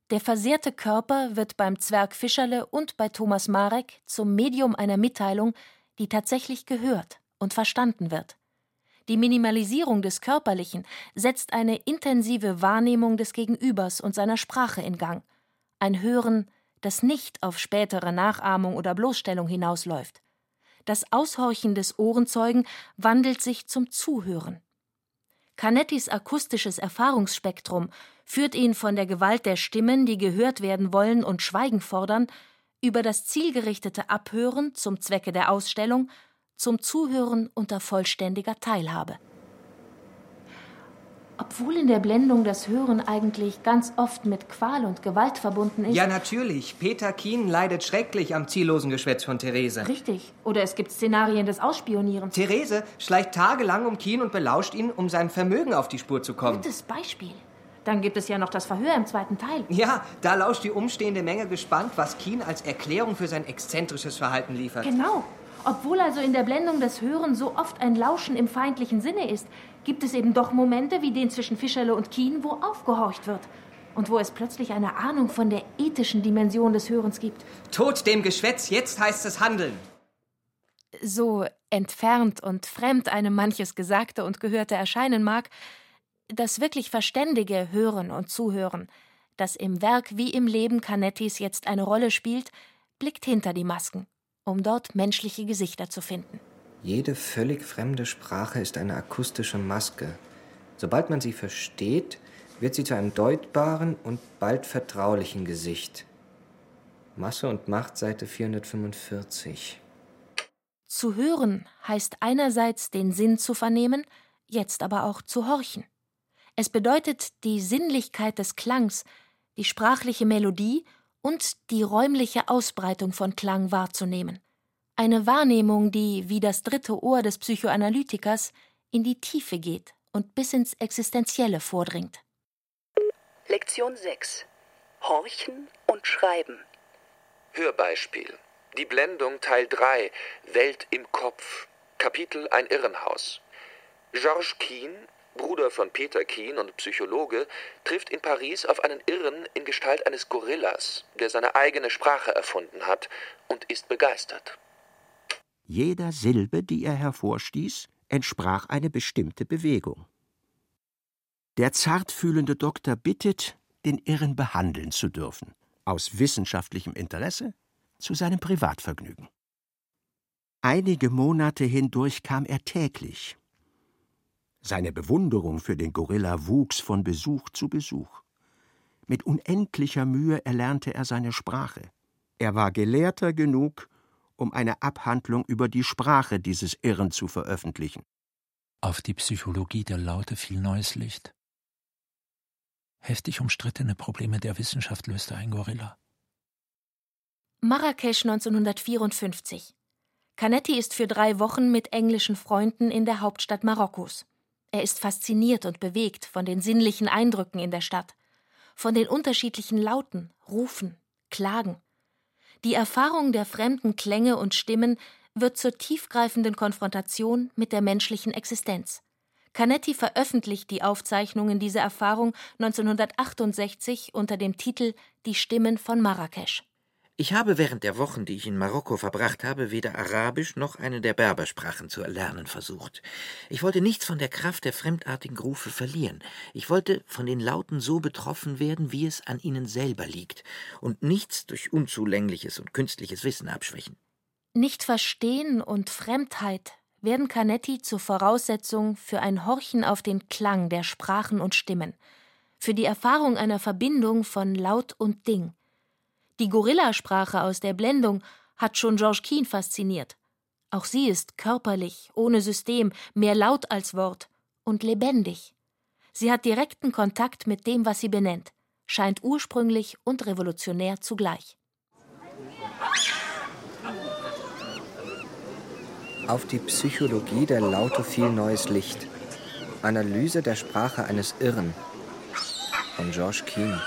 [SPEAKER 8] Der versehrte Körper wird beim Zwerg Fischerle und bei Thomas Marek zum Medium einer Mitteilung, die tatsächlich gehört und verstanden wird. Die Minimalisierung des Körperlichen setzt eine intensive Wahrnehmung des Gegenübers und seiner Sprache in Gang, ein Hören, das nicht auf spätere Nachahmung oder Bloßstellung hinausläuft. Das Aushorchen des Ohrenzeugen wandelt sich zum Zuhören. Canettis akustisches Erfahrungsspektrum führt ihn von der Gewalt der Stimmen, die gehört werden wollen und Schweigen fordern, über das zielgerichtete Abhören zum Zwecke der Ausstellung zum Zuhören unter vollständiger Teilhabe. Obwohl in der Blendung das Hören eigentlich ganz oft mit Qual und Gewalt verbunden ist.
[SPEAKER 3] Ja, natürlich. Peter Kien leidet schrecklich am ziellosen Geschwätz von Therese.
[SPEAKER 8] Richtig. Oder es gibt Szenarien des Ausspionierens.
[SPEAKER 3] Therese schleicht tagelang um Kien und belauscht ihn, um seinem Vermögen auf die Spur zu kommen.
[SPEAKER 8] Gutes Beispiel. Dann gibt es ja noch das Verhör im zweiten Teil.
[SPEAKER 3] Ja, da lauscht die umstehende Menge gespannt, was Kien als Erklärung für sein exzentrisches Verhalten liefert.
[SPEAKER 8] Genau. Obwohl also in der Blendung das Hören so oft ein Lauschen im feindlichen Sinne ist, gibt es eben doch Momente wie den zwischen Fischerle und Kien, wo aufgehorcht wird und wo es plötzlich eine Ahnung von der ethischen Dimension des Hörens gibt.
[SPEAKER 3] Tod dem Geschwätz, jetzt heißt es handeln.
[SPEAKER 8] So entfernt und fremd einem manches Gesagte und Gehörte erscheinen mag, das wirklich verständige Hören und Zuhören, das im Werk wie im Leben Canettis jetzt eine Rolle spielt, blickt hinter die Masken um dort menschliche Gesichter zu finden.
[SPEAKER 3] Jede völlig fremde Sprache ist eine akustische Maske. Sobald man sie versteht, wird sie zu einem deutbaren und bald vertraulichen Gesicht. Masse und Macht, Seite 445.
[SPEAKER 8] Zu hören heißt einerseits den Sinn zu vernehmen, jetzt aber auch zu horchen. Es bedeutet die Sinnlichkeit des Klangs, die sprachliche Melodie und die räumliche Ausbreitung von Klang wahrzunehmen. Eine Wahrnehmung, die, wie das dritte Ohr des Psychoanalytikers, in die Tiefe geht und bis ins Existenzielle vordringt.
[SPEAKER 10] Lektion 6 Horchen und Schreiben.
[SPEAKER 6] Hörbeispiel. Die Blendung Teil 3 Welt im Kopf. Kapitel Ein Irrenhaus. Georges Keen Bruder von Peter Keen und Psychologe, trifft in Paris auf einen Irren in Gestalt eines Gorillas, der seine eigene Sprache erfunden hat, und ist begeistert.
[SPEAKER 11] Jeder Silbe, die er hervorstieß, entsprach eine bestimmte Bewegung. Der zartfühlende Doktor bittet, den Irren behandeln zu dürfen, aus wissenschaftlichem Interesse zu seinem Privatvergnügen. Einige Monate hindurch kam er täglich, seine Bewunderung für den Gorilla wuchs von Besuch zu Besuch. Mit unendlicher Mühe erlernte er seine Sprache. Er war gelehrter genug, um eine Abhandlung über die Sprache dieses Irren zu veröffentlichen.
[SPEAKER 14] Auf die Psychologie der Laute fiel neues Licht. Heftig umstrittene Probleme der Wissenschaft löste ein Gorilla.
[SPEAKER 8] Marrakesch 1954. Canetti ist für drei Wochen mit englischen Freunden in der Hauptstadt Marokkos. Er ist fasziniert und bewegt von den sinnlichen Eindrücken in der Stadt, von den unterschiedlichen Lauten, Rufen, Klagen. Die Erfahrung der fremden Klänge und Stimmen wird zur tiefgreifenden Konfrontation mit der menschlichen Existenz. Canetti veröffentlicht die Aufzeichnungen dieser Erfahrung 1968 unter dem Titel Die Stimmen von Marrakesch.
[SPEAKER 2] Ich habe während der Wochen, die ich in Marokko verbracht habe, weder Arabisch noch eine der Berbersprachen zu erlernen versucht. Ich wollte nichts von der Kraft der fremdartigen Rufe verlieren. Ich wollte von den Lauten so betroffen werden, wie es an ihnen selber liegt, und nichts durch unzulängliches und künstliches Wissen abschwächen.
[SPEAKER 8] Nicht verstehen und Fremdheit werden Canetti zur Voraussetzung für ein Horchen auf den Klang der Sprachen und Stimmen, für die Erfahrung einer Verbindung von Laut und Ding. Die Gorillasprache aus der Blendung hat schon George Keane fasziniert. Auch sie ist körperlich, ohne System, mehr laut als Wort und lebendig. Sie hat direkten Kontakt mit dem, was sie benennt, scheint ursprünglich und revolutionär zugleich.
[SPEAKER 3] Auf die Psychologie der Laute fiel neues Licht. Analyse der Sprache eines Irren von George Keane.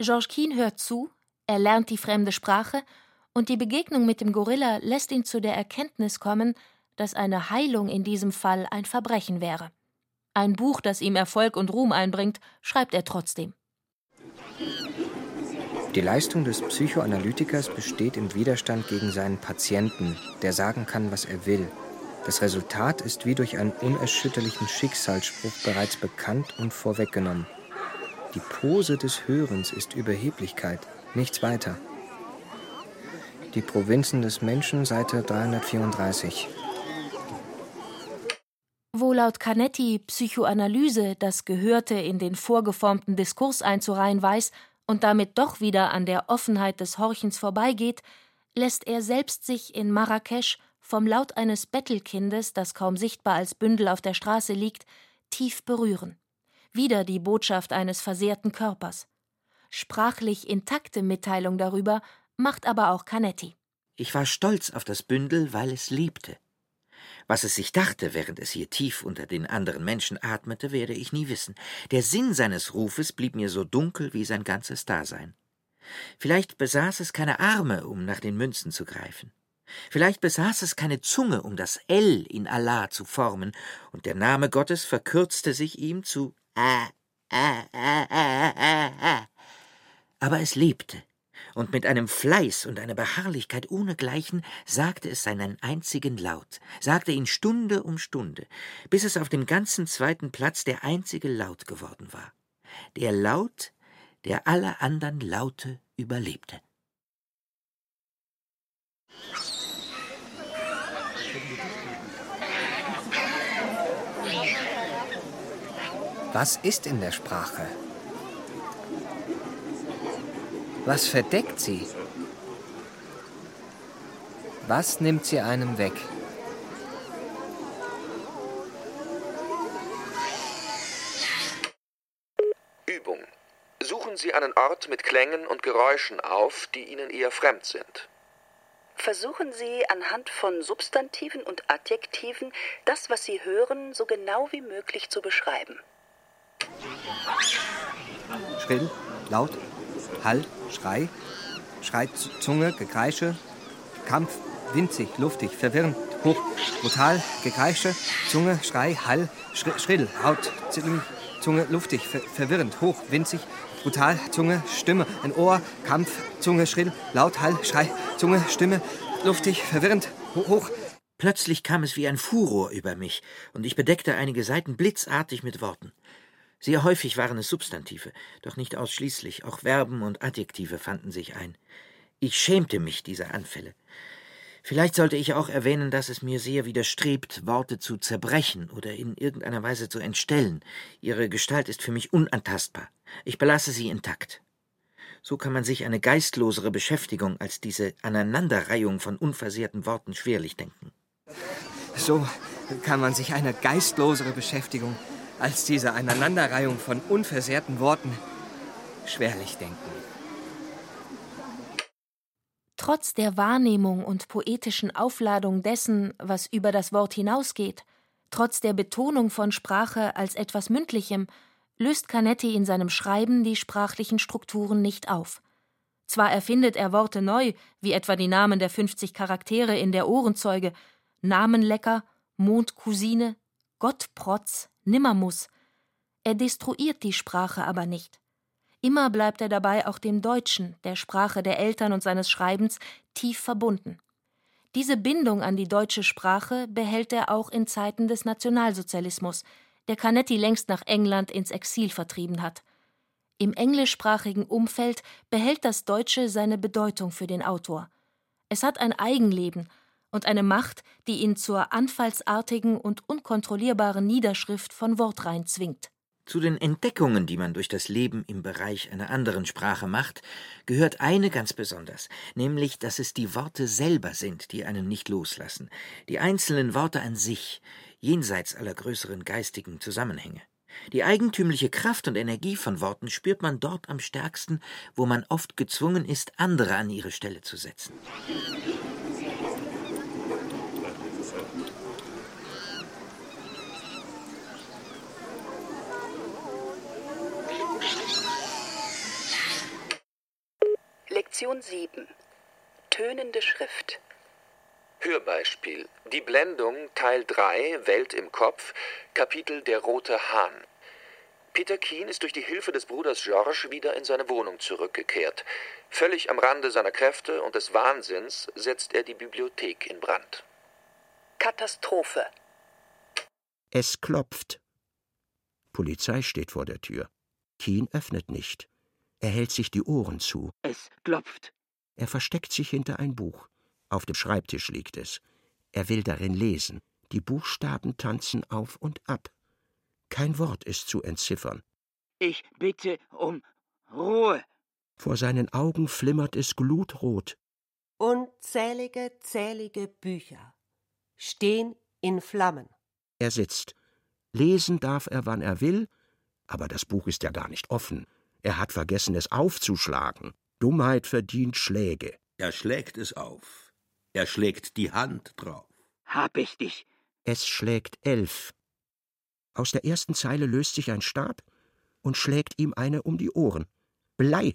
[SPEAKER 8] George Keane hört zu, er lernt die fremde Sprache und die Begegnung mit dem Gorilla lässt ihn zu der Erkenntnis kommen, dass eine Heilung in diesem Fall ein Verbrechen wäre. Ein Buch, das ihm Erfolg und Ruhm einbringt, schreibt er trotzdem.
[SPEAKER 3] Die Leistung des Psychoanalytikers besteht im Widerstand gegen seinen Patienten, der sagen kann, was er will. Das Resultat ist wie durch einen unerschütterlichen Schicksalsspruch bereits bekannt und vorweggenommen. Die Pose des Hörens ist Überheblichkeit, nichts weiter. Die Provinzen des Menschen, Seite 334.
[SPEAKER 8] Wo laut Canetti Psychoanalyse das Gehörte in den vorgeformten Diskurs einzureihen weiß und damit doch wieder an der Offenheit des Horchens vorbeigeht, lässt er selbst sich in Marrakesch vom Laut eines Bettelkindes, das kaum sichtbar als Bündel auf der Straße liegt, tief berühren. Wieder die Botschaft eines versehrten Körpers. Sprachlich intakte Mitteilung darüber macht aber auch Canetti.
[SPEAKER 2] Ich war stolz auf das Bündel, weil es lebte. Was es sich dachte, während es hier tief unter den anderen Menschen atmete, werde ich nie wissen. Der Sinn seines Rufes blieb mir so dunkel wie sein ganzes Dasein. Vielleicht besaß es keine Arme, um nach den Münzen zu greifen. Vielleicht besaß es keine Zunge, um das L in Allah zu formen, und der Name Gottes verkürzte sich ihm zu. Aber es lebte, und mit einem Fleiß und einer Beharrlichkeit ohnegleichen sagte es seinen einzigen Laut, sagte ihn Stunde um Stunde, bis es auf dem ganzen zweiten Platz der einzige Laut geworden war. Der Laut, der alle anderen Laute überlebte.
[SPEAKER 3] Was ist in der Sprache? Was verdeckt sie? Was nimmt sie einem weg?
[SPEAKER 6] Übung. Suchen Sie einen Ort mit Klängen und Geräuschen auf, die Ihnen eher fremd sind.
[SPEAKER 10] Versuchen Sie anhand von Substantiven und Adjektiven das, was Sie hören, so genau wie möglich zu beschreiben.
[SPEAKER 3] Schrill, laut, Hall, Schrei, Schrei, Zunge, Gekreische, Kampf, winzig, luftig, verwirrend, hoch, brutal, Gekreische, Zunge, Schrei, Hall, schrill, Haut, Zunge, luftig, ver verwirrend, hoch, winzig, brutal, Zunge, Stimme, ein Ohr, Kampf, Zunge, schrill, laut, Hall, Schrei, Zunge, Stimme, luftig, verwirrend, hoch.
[SPEAKER 2] Plötzlich kam es wie ein Furor über mich, und ich bedeckte einige Seiten blitzartig mit Worten. Sehr häufig waren es Substantive, doch nicht ausschließlich, auch Verben und Adjektive fanden sich ein. Ich schämte mich dieser Anfälle. Vielleicht sollte ich auch erwähnen, dass es mir sehr widerstrebt, Worte zu zerbrechen oder in irgendeiner Weise zu entstellen. Ihre Gestalt ist für mich unantastbar. Ich belasse sie intakt. So kann man sich eine geistlosere Beschäftigung als diese Aneinanderreihung von unversehrten Worten schwerlich denken.
[SPEAKER 3] So kann man sich eine geistlosere Beschäftigung als diese Aneinanderreihung von unversehrten Worten schwerlich denken.
[SPEAKER 8] Trotz der Wahrnehmung und poetischen Aufladung dessen, was über das Wort hinausgeht, trotz der Betonung von Sprache als etwas Mündlichem, löst Canetti in seinem Schreiben die sprachlichen Strukturen nicht auf. Zwar erfindet er Worte neu, wie etwa die Namen der 50 Charaktere in der Ohrenzeuge, Namenlecker, Mondcousine, Gottprotz, Nimmermuss. Er destruiert die Sprache aber nicht. Immer bleibt er dabei auch dem Deutschen, der Sprache der Eltern und seines Schreibens, tief verbunden. Diese Bindung an die deutsche Sprache behält er auch in Zeiten des Nationalsozialismus, der Canetti längst nach England ins Exil vertrieben hat. Im englischsprachigen Umfeld behält das Deutsche seine Bedeutung für den Autor. Es hat ein Eigenleben und eine Macht, die ihn zur anfallsartigen und unkontrollierbaren Niederschrift von Wortreihen zwingt.
[SPEAKER 2] Zu den Entdeckungen, die man durch das Leben im Bereich einer anderen Sprache macht, gehört eine ganz besonders, nämlich, dass es die Worte selber sind, die einen nicht loslassen, die einzelnen Worte an sich, jenseits aller größeren geistigen Zusammenhänge. Die eigentümliche Kraft und Energie von Worten spürt man dort am stärksten, wo man oft gezwungen ist, andere an ihre Stelle zu setzen.
[SPEAKER 10] Lektion 7 Tönende Schrift
[SPEAKER 6] Hörbeispiel Die Blendung Teil 3 Welt im Kopf Kapitel Der rote Hahn Peter Keen ist durch die Hilfe des Bruders Georges wieder in seine Wohnung zurückgekehrt. Völlig am Rande seiner Kräfte und des Wahnsinns setzt er die Bibliothek in Brand.
[SPEAKER 10] Katastrophe.
[SPEAKER 11] Es klopft. Polizei steht vor der Tür. Keen öffnet nicht. Er hält sich die Ohren zu.
[SPEAKER 7] Es klopft.
[SPEAKER 11] Er versteckt sich hinter ein Buch. Auf dem Schreibtisch liegt es. Er will darin lesen. Die Buchstaben tanzen auf und ab. Kein Wort ist zu entziffern.
[SPEAKER 7] Ich bitte um Ruhe.
[SPEAKER 11] Vor seinen Augen flimmert es glutrot.
[SPEAKER 13] Unzählige, zählige Bücher stehen in Flammen.
[SPEAKER 11] Er sitzt. Lesen darf er, wann er will, aber das Buch ist ja gar nicht offen. Er hat vergessen, es aufzuschlagen. Dummheit verdient Schläge.
[SPEAKER 12] Er schlägt es auf. Er schlägt die Hand drauf.
[SPEAKER 7] Hab ich dich.
[SPEAKER 11] Es schlägt elf. Aus der ersten Zeile löst sich ein Stab und schlägt ihm eine um die Ohren. Blei.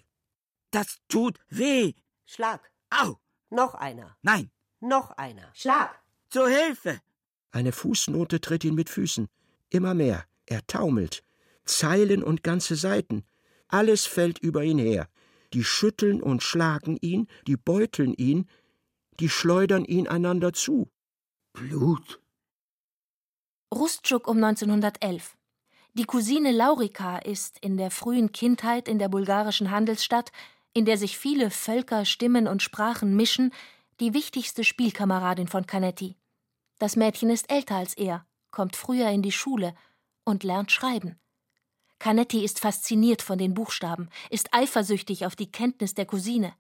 [SPEAKER 7] Das tut weh.
[SPEAKER 13] Schlag.
[SPEAKER 7] Au.
[SPEAKER 13] Noch einer.
[SPEAKER 7] Nein.
[SPEAKER 13] Noch einer. Schlag.
[SPEAKER 7] Zur Hilfe.
[SPEAKER 11] Eine Fußnote tritt ihn mit Füßen. Immer mehr. Er taumelt. Zeilen und ganze Seiten. Alles fällt über ihn her. Die schütteln und schlagen ihn, die beuteln ihn, die schleudern ihn einander zu.
[SPEAKER 12] Blut.
[SPEAKER 8] Rustschuk um 1911. Die Cousine Laurika ist in der frühen Kindheit in der bulgarischen Handelsstadt, in der sich viele Völker, Stimmen und Sprachen mischen, die wichtigste Spielkameradin von Canetti. Das Mädchen ist älter als er, kommt früher in die Schule und lernt schreiben. Canetti ist fasziniert von den Buchstaben, ist eifersüchtig auf die Kenntnis der Cousine.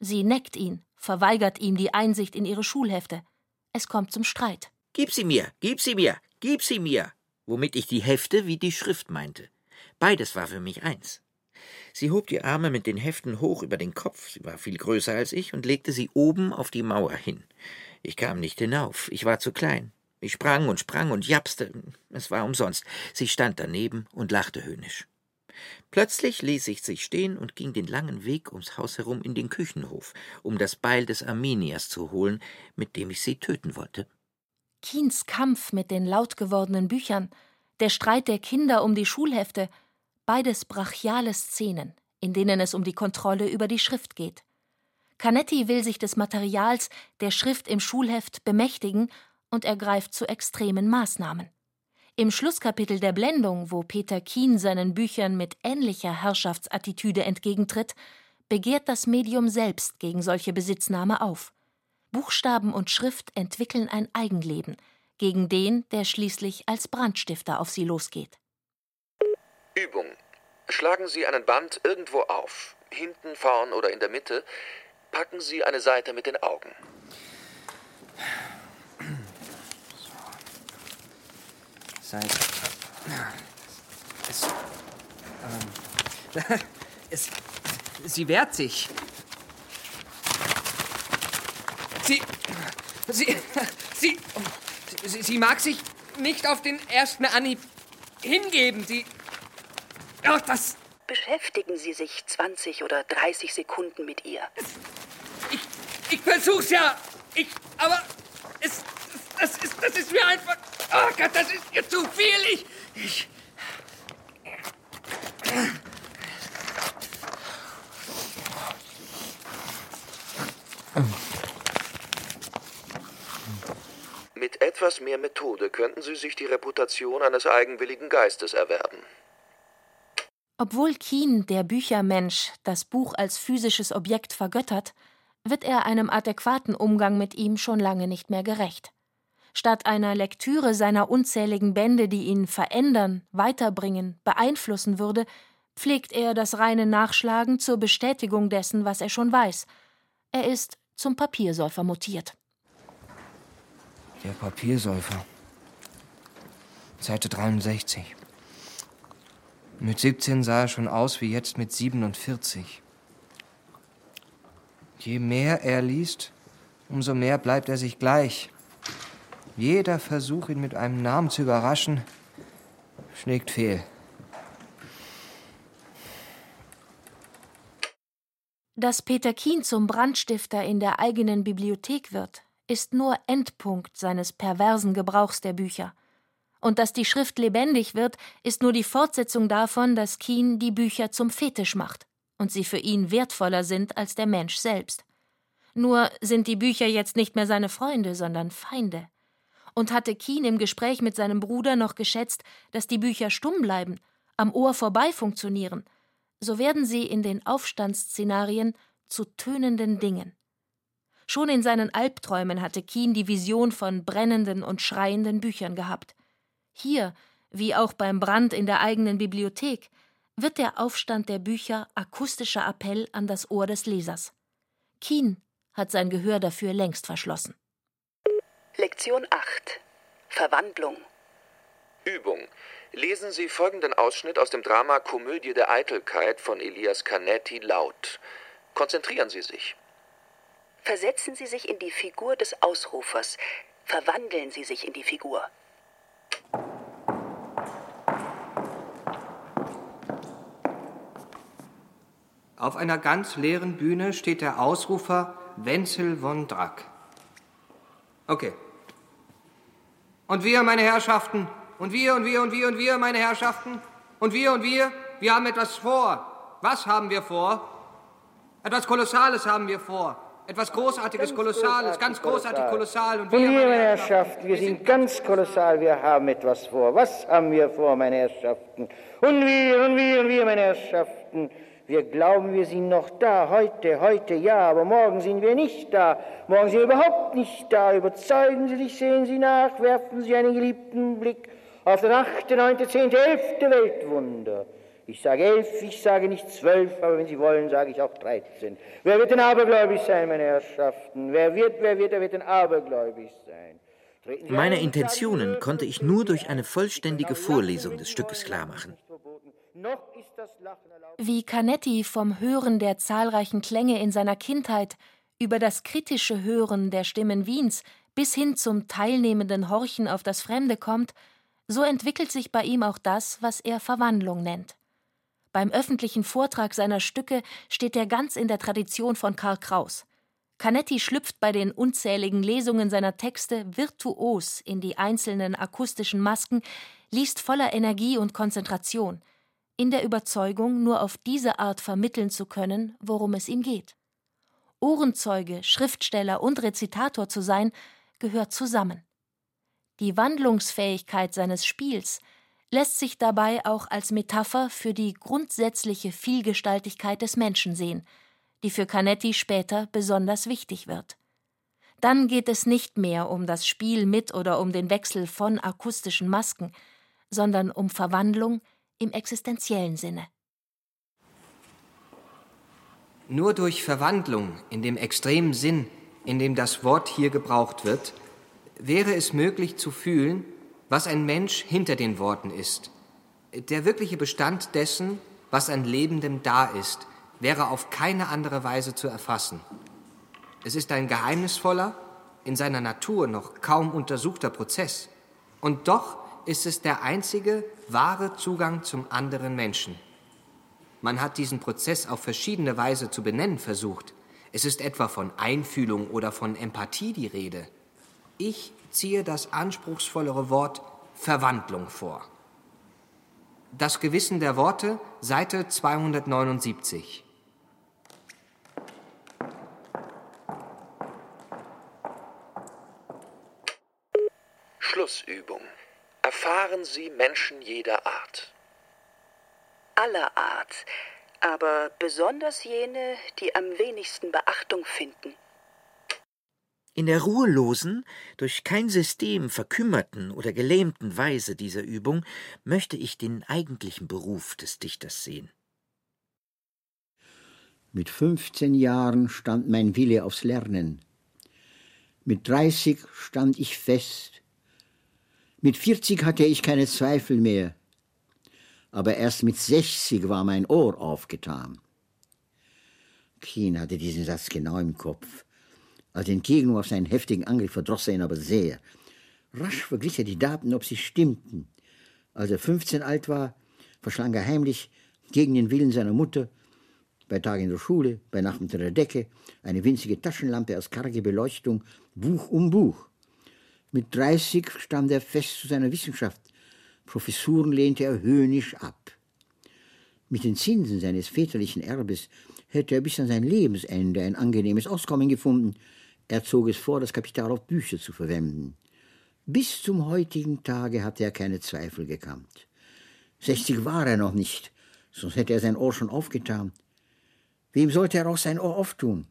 [SPEAKER 8] Sie neckt ihn, verweigert ihm die Einsicht in ihre Schulhefte. Es kommt zum Streit.
[SPEAKER 2] Gib sie mir, gib sie mir, gib sie mir, womit ich die Hefte wie die Schrift meinte. Beides war für mich eins. Sie hob die Arme mit den Heften hoch über den Kopf, sie war viel größer als ich, und legte sie oben auf die Mauer hin. Ich kam nicht hinauf, ich war zu klein. Ich sprang und sprang und japste. Es war umsonst. Sie stand daneben und lachte höhnisch. Plötzlich ließ ich sich stehen und ging den langen Weg ums Haus herum in den Küchenhof, um das Beil des Armeniers zu holen, mit dem ich sie töten wollte.
[SPEAKER 8] Kiens Kampf mit den laut gewordenen Büchern, der Streit der Kinder um die Schulhefte, beides brachiale Szenen, in denen es um die Kontrolle über die Schrift geht. Canetti will sich des Materials der Schrift im Schulheft bemächtigen und ergreift zu extremen Maßnahmen. Im Schlusskapitel der Blendung, wo Peter Kien seinen Büchern mit ähnlicher Herrschaftsattitüde entgegentritt, begehrt das Medium selbst gegen solche Besitznahme auf. Buchstaben und Schrift entwickeln ein Eigenleben, gegen den, der schließlich als Brandstifter auf sie losgeht.
[SPEAKER 6] Übung. Schlagen Sie einen Band irgendwo auf, hinten, vorn oder in der Mitte. Packen Sie eine Seite mit den Augen.
[SPEAKER 3] Zeit. Es, ähm, es, sie wehrt sich. Sie, sie, sie, sie, sie mag sich nicht auf den ersten Anhieb hingeben. Sie, ach, das...
[SPEAKER 10] Beschäftigen Sie sich 20 oder 30 Sekunden mit ihr.
[SPEAKER 3] Ich, ich versuch's ja. Ich, aber es,
[SPEAKER 15] das ist, das ist mir einfach. Oh Gott, das ist mir zu viel. Ich. ich
[SPEAKER 6] Mit etwas mehr Methode könnten Sie sich die Reputation eines eigenwilligen Geistes erwerben.
[SPEAKER 8] Obwohl Keen, der Büchermensch, das Buch als physisches Objekt vergöttert, wird er einem adäquaten Umgang mit ihm schon lange nicht mehr gerecht. Statt einer Lektüre seiner unzähligen Bände, die ihn verändern, weiterbringen, beeinflussen würde, pflegt er das reine Nachschlagen zur Bestätigung dessen, was er schon weiß. Er ist zum Papiersäufer mutiert.
[SPEAKER 3] Der Papiersäufer. Seite 63. Mit 17 sah er schon aus wie jetzt mit 47. Je mehr er liest, umso mehr bleibt er sich gleich. Jeder Versuch, ihn mit einem Namen zu überraschen, schlägt fehl.
[SPEAKER 8] Dass Peter Kien zum Brandstifter in der eigenen Bibliothek wird, ist nur Endpunkt seines perversen Gebrauchs der Bücher. Und dass die Schrift lebendig wird, ist nur die Fortsetzung davon, dass Kien die Bücher zum Fetisch macht und sie für ihn wertvoller sind als der Mensch selbst. Nur sind die Bücher jetzt nicht mehr seine Freunde, sondern Feinde. Und hatte Kien im Gespräch mit seinem Bruder noch geschätzt, dass die Bücher stumm bleiben, am Ohr vorbei funktionieren, so werden sie in den Aufstandsszenarien zu tönenden Dingen. Schon in seinen Albträumen hatte Kien die Vision von brennenden und schreienden Büchern gehabt. Hier, wie auch beim Brand in der eigenen Bibliothek, wird der Aufstand der Bücher akustischer Appell an das Ohr des Lesers. Kien hat sein Gehör dafür längst verschlossen.
[SPEAKER 10] Lektion 8 Verwandlung
[SPEAKER 6] Übung. Lesen Sie folgenden Ausschnitt aus dem Drama Komödie der Eitelkeit von Elias Canetti laut. Konzentrieren Sie sich.
[SPEAKER 10] Versetzen Sie sich in die Figur des Ausrufers. Verwandeln Sie sich in die Figur.
[SPEAKER 3] Auf einer ganz leeren Bühne steht der Ausrufer Wenzel von Drack. Okay. Und wir, meine Herrschaften, und wir, und wir, und wir, und wir, meine Herrschaften, und wir, und wir, wir haben etwas vor. Was haben wir vor? Etwas Kolossales haben wir vor. Etwas Großartiges, ganz Kolossales, ganz großartig, kolossal.
[SPEAKER 16] Und wir, und wir meine Herrschaften, wir sind ganz kolossal, wir haben etwas vor. Was haben wir vor, meine Herrschaften? Und wir, und wir, und wir, meine Herrschaften. Wir glauben, wir sind noch da, heute, heute ja, aber morgen sind wir nicht da. Morgen sind wir überhaupt nicht da. Überzeugen Sie sich, sehen Sie nach, werfen Sie einen geliebten Blick auf das achte, neunte, zehnte, elfte Weltwunder. Ich sage elf, ich sage nicht zwölf, aber wenn Sie wollen, sage ich auch dreizehn. Wer wird denn abergläubig sein, meine Herrschaften? Wer wird, wer wird, wer wird denn abergläubig sein?
[SPEAKER 2] Meine Intentionen konnte ich nur durch eine vollständige Vorlesung des Stückes klarmachen.
[SPEAKER 8] Wie Canetti vom Hören der zahlreichen Klänge in seiner Kindheit über das kritische Hören der Stimmen Wiens bis hin zum teilnehmenden Horchen auf das Fremde kommt, so entwickelt sich bei ihm auch das, was er Verwandlung nennt. Beim öffentlichen Vortrag seiner Stücke steht er ganz in der Tradition von Karl Kraus. Canetti schlüpft bei den unzähligen Lesungen seiner Texte virtuos in die einzelnen akustischen Masken, liest voller Energie und Konzentration, in der Überzeugung, nur auf diese Art vermitteln zu können, worum es ihm geht. Ohrenzeuge, Schriftsteller und Rezitator zu sein, gehört zusammen. Die Wandlungsfähigkeit seines Spiels lässt sich dabei auch als Metapher für die grundsätzliche Vielgestaltigkeit des Menschen sehen, die für Canetti später besonders wichtig wird. Dann geht es nicht mehr um das Spiel mit oder um den Wechsel von akustischen Masken, sondern um Verwandlung im existenziellen Sinne.
[SPEAKER 3] Nur durch Verwandlung in dem extremen Sinn, in dem das Wort hier gebraucht wird, wäre es möglich zu fühlen, was ein Mensch hinter den Worten ist. Der wirkliche Bestand dessen, was an Lebendem da ist, wäre auf keine andere Weise zu erfassen. Es ist ein geheimnisvoller, in seiner Natur noch kaum untersuchter Prozess. Und doch ist es der einzige wahre Zugang zum anderen Menschen. Man hat diesen Prozess auf verschiedene Weise zu benennen versucht. Es ist etwa von Einfühlung oder von Empathie die Rede. Ich ziehe das anspruchsvollere Wort Verwandlung vor. Das Gewissen der Worte, Seite 279.
[SPEAKER 6] Schlussübung. Erfahren Sie Menschen jeder Art.
[SPEAKER 10] Aller Art, aber besonders jene, die am wenigsten Beachtung finden.
[SPEAKER 2] In der ruhelosen, durch kein System verkümmerten oder gelähmten Weise dieser Übung möchte ich den eigentlichen Beruf des Dichters sehen.
[SPEAKER 17] Mit 15 Jahren stand mein Wille aufs Lernen. Mit 30 stand ich fest. Mit 40 hatte ich keine Zweifel mehr. Aber erst mit 60 war mein Ohr aufgetan. Keen hatte diesen Satz genau im Kopf. Als Entgegnung auf seinen heftigen Angriff verdross er ihn aber sehr. Rasch verglich er die Daten, ob sie stimmten. Als er 15 alt war, verschlang er heimlich gegen den Willen seiner Mutter bei Tag in der Schule, bei Nacht unter der Decke, eine winzige Taschenlampe aus karge Beleuchtung, Buch um Buch. Mit 30 stand er fest zu seiner Wissenschaft. Professuren lehnte er höhnisch ab. Mit den Zinsen seines väterlichen Erbes hätte er bis an sein Lebensende ein angenehmes Auskommen gefunden, er zog es vor, das Kapital auf Bücher zu verwenden. Bis zum heutigen Tage hatte er keine Zweifel gekannt. Sechzig war er noch nicht, sonst hätte er sein Ohr schon aufgetan. Wem sollte er auch sein Ohr auftun?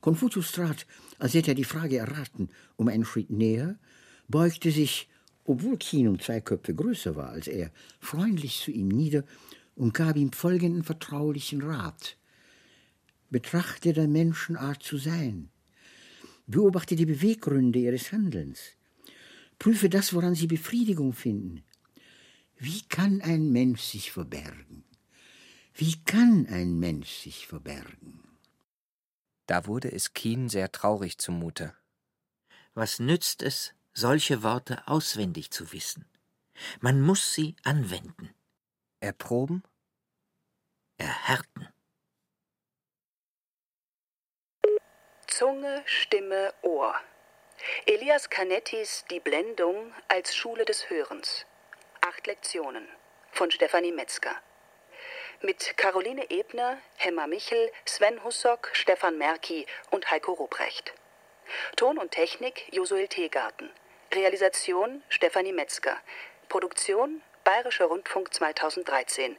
[SPEAKER 17] Konfuzius trat, als hätte er die Frage erraten, um einen Schritt näher, beugte sich, obwohl Kien um zwei Köpfe größer war als er, freundlich zu ihm nieder und gab ihm folgenden vertraulichen Rat. Betrachte der Menschenart zu sein. Beobachte die Beweggründe ihres Handelns. Prüfe das, woran sie Befriedigung finden. Wie kann ein Mensch sich verbergen? Wie kann ein Mensch sich verbergen?
[SPEAKER 3] Da wurde es Keen sehr traurig zumute.
[SPEAKER 2] Was nützt es, solche Worte auswendig zu wissen? Man muss sie anwenden.
[SPEAKER 3] Erproben?
[SPEAKER 2] Erhärten.
[SPEAKER 10] Zunge, Stimme, Ohr. Elias Canettis Die Blendung als Schule des Hörens. Acht Lektionen von Stefanie Metzger. Mit Caroline Ebner, Hemmer Michel, Sven Hussock, Stefan Merki und Heiko Ruprecht. Ton und Technik Josuel Teegarten. Realisation Stefanie Metzger. Produktion Bayerischer Rundfunk 2013.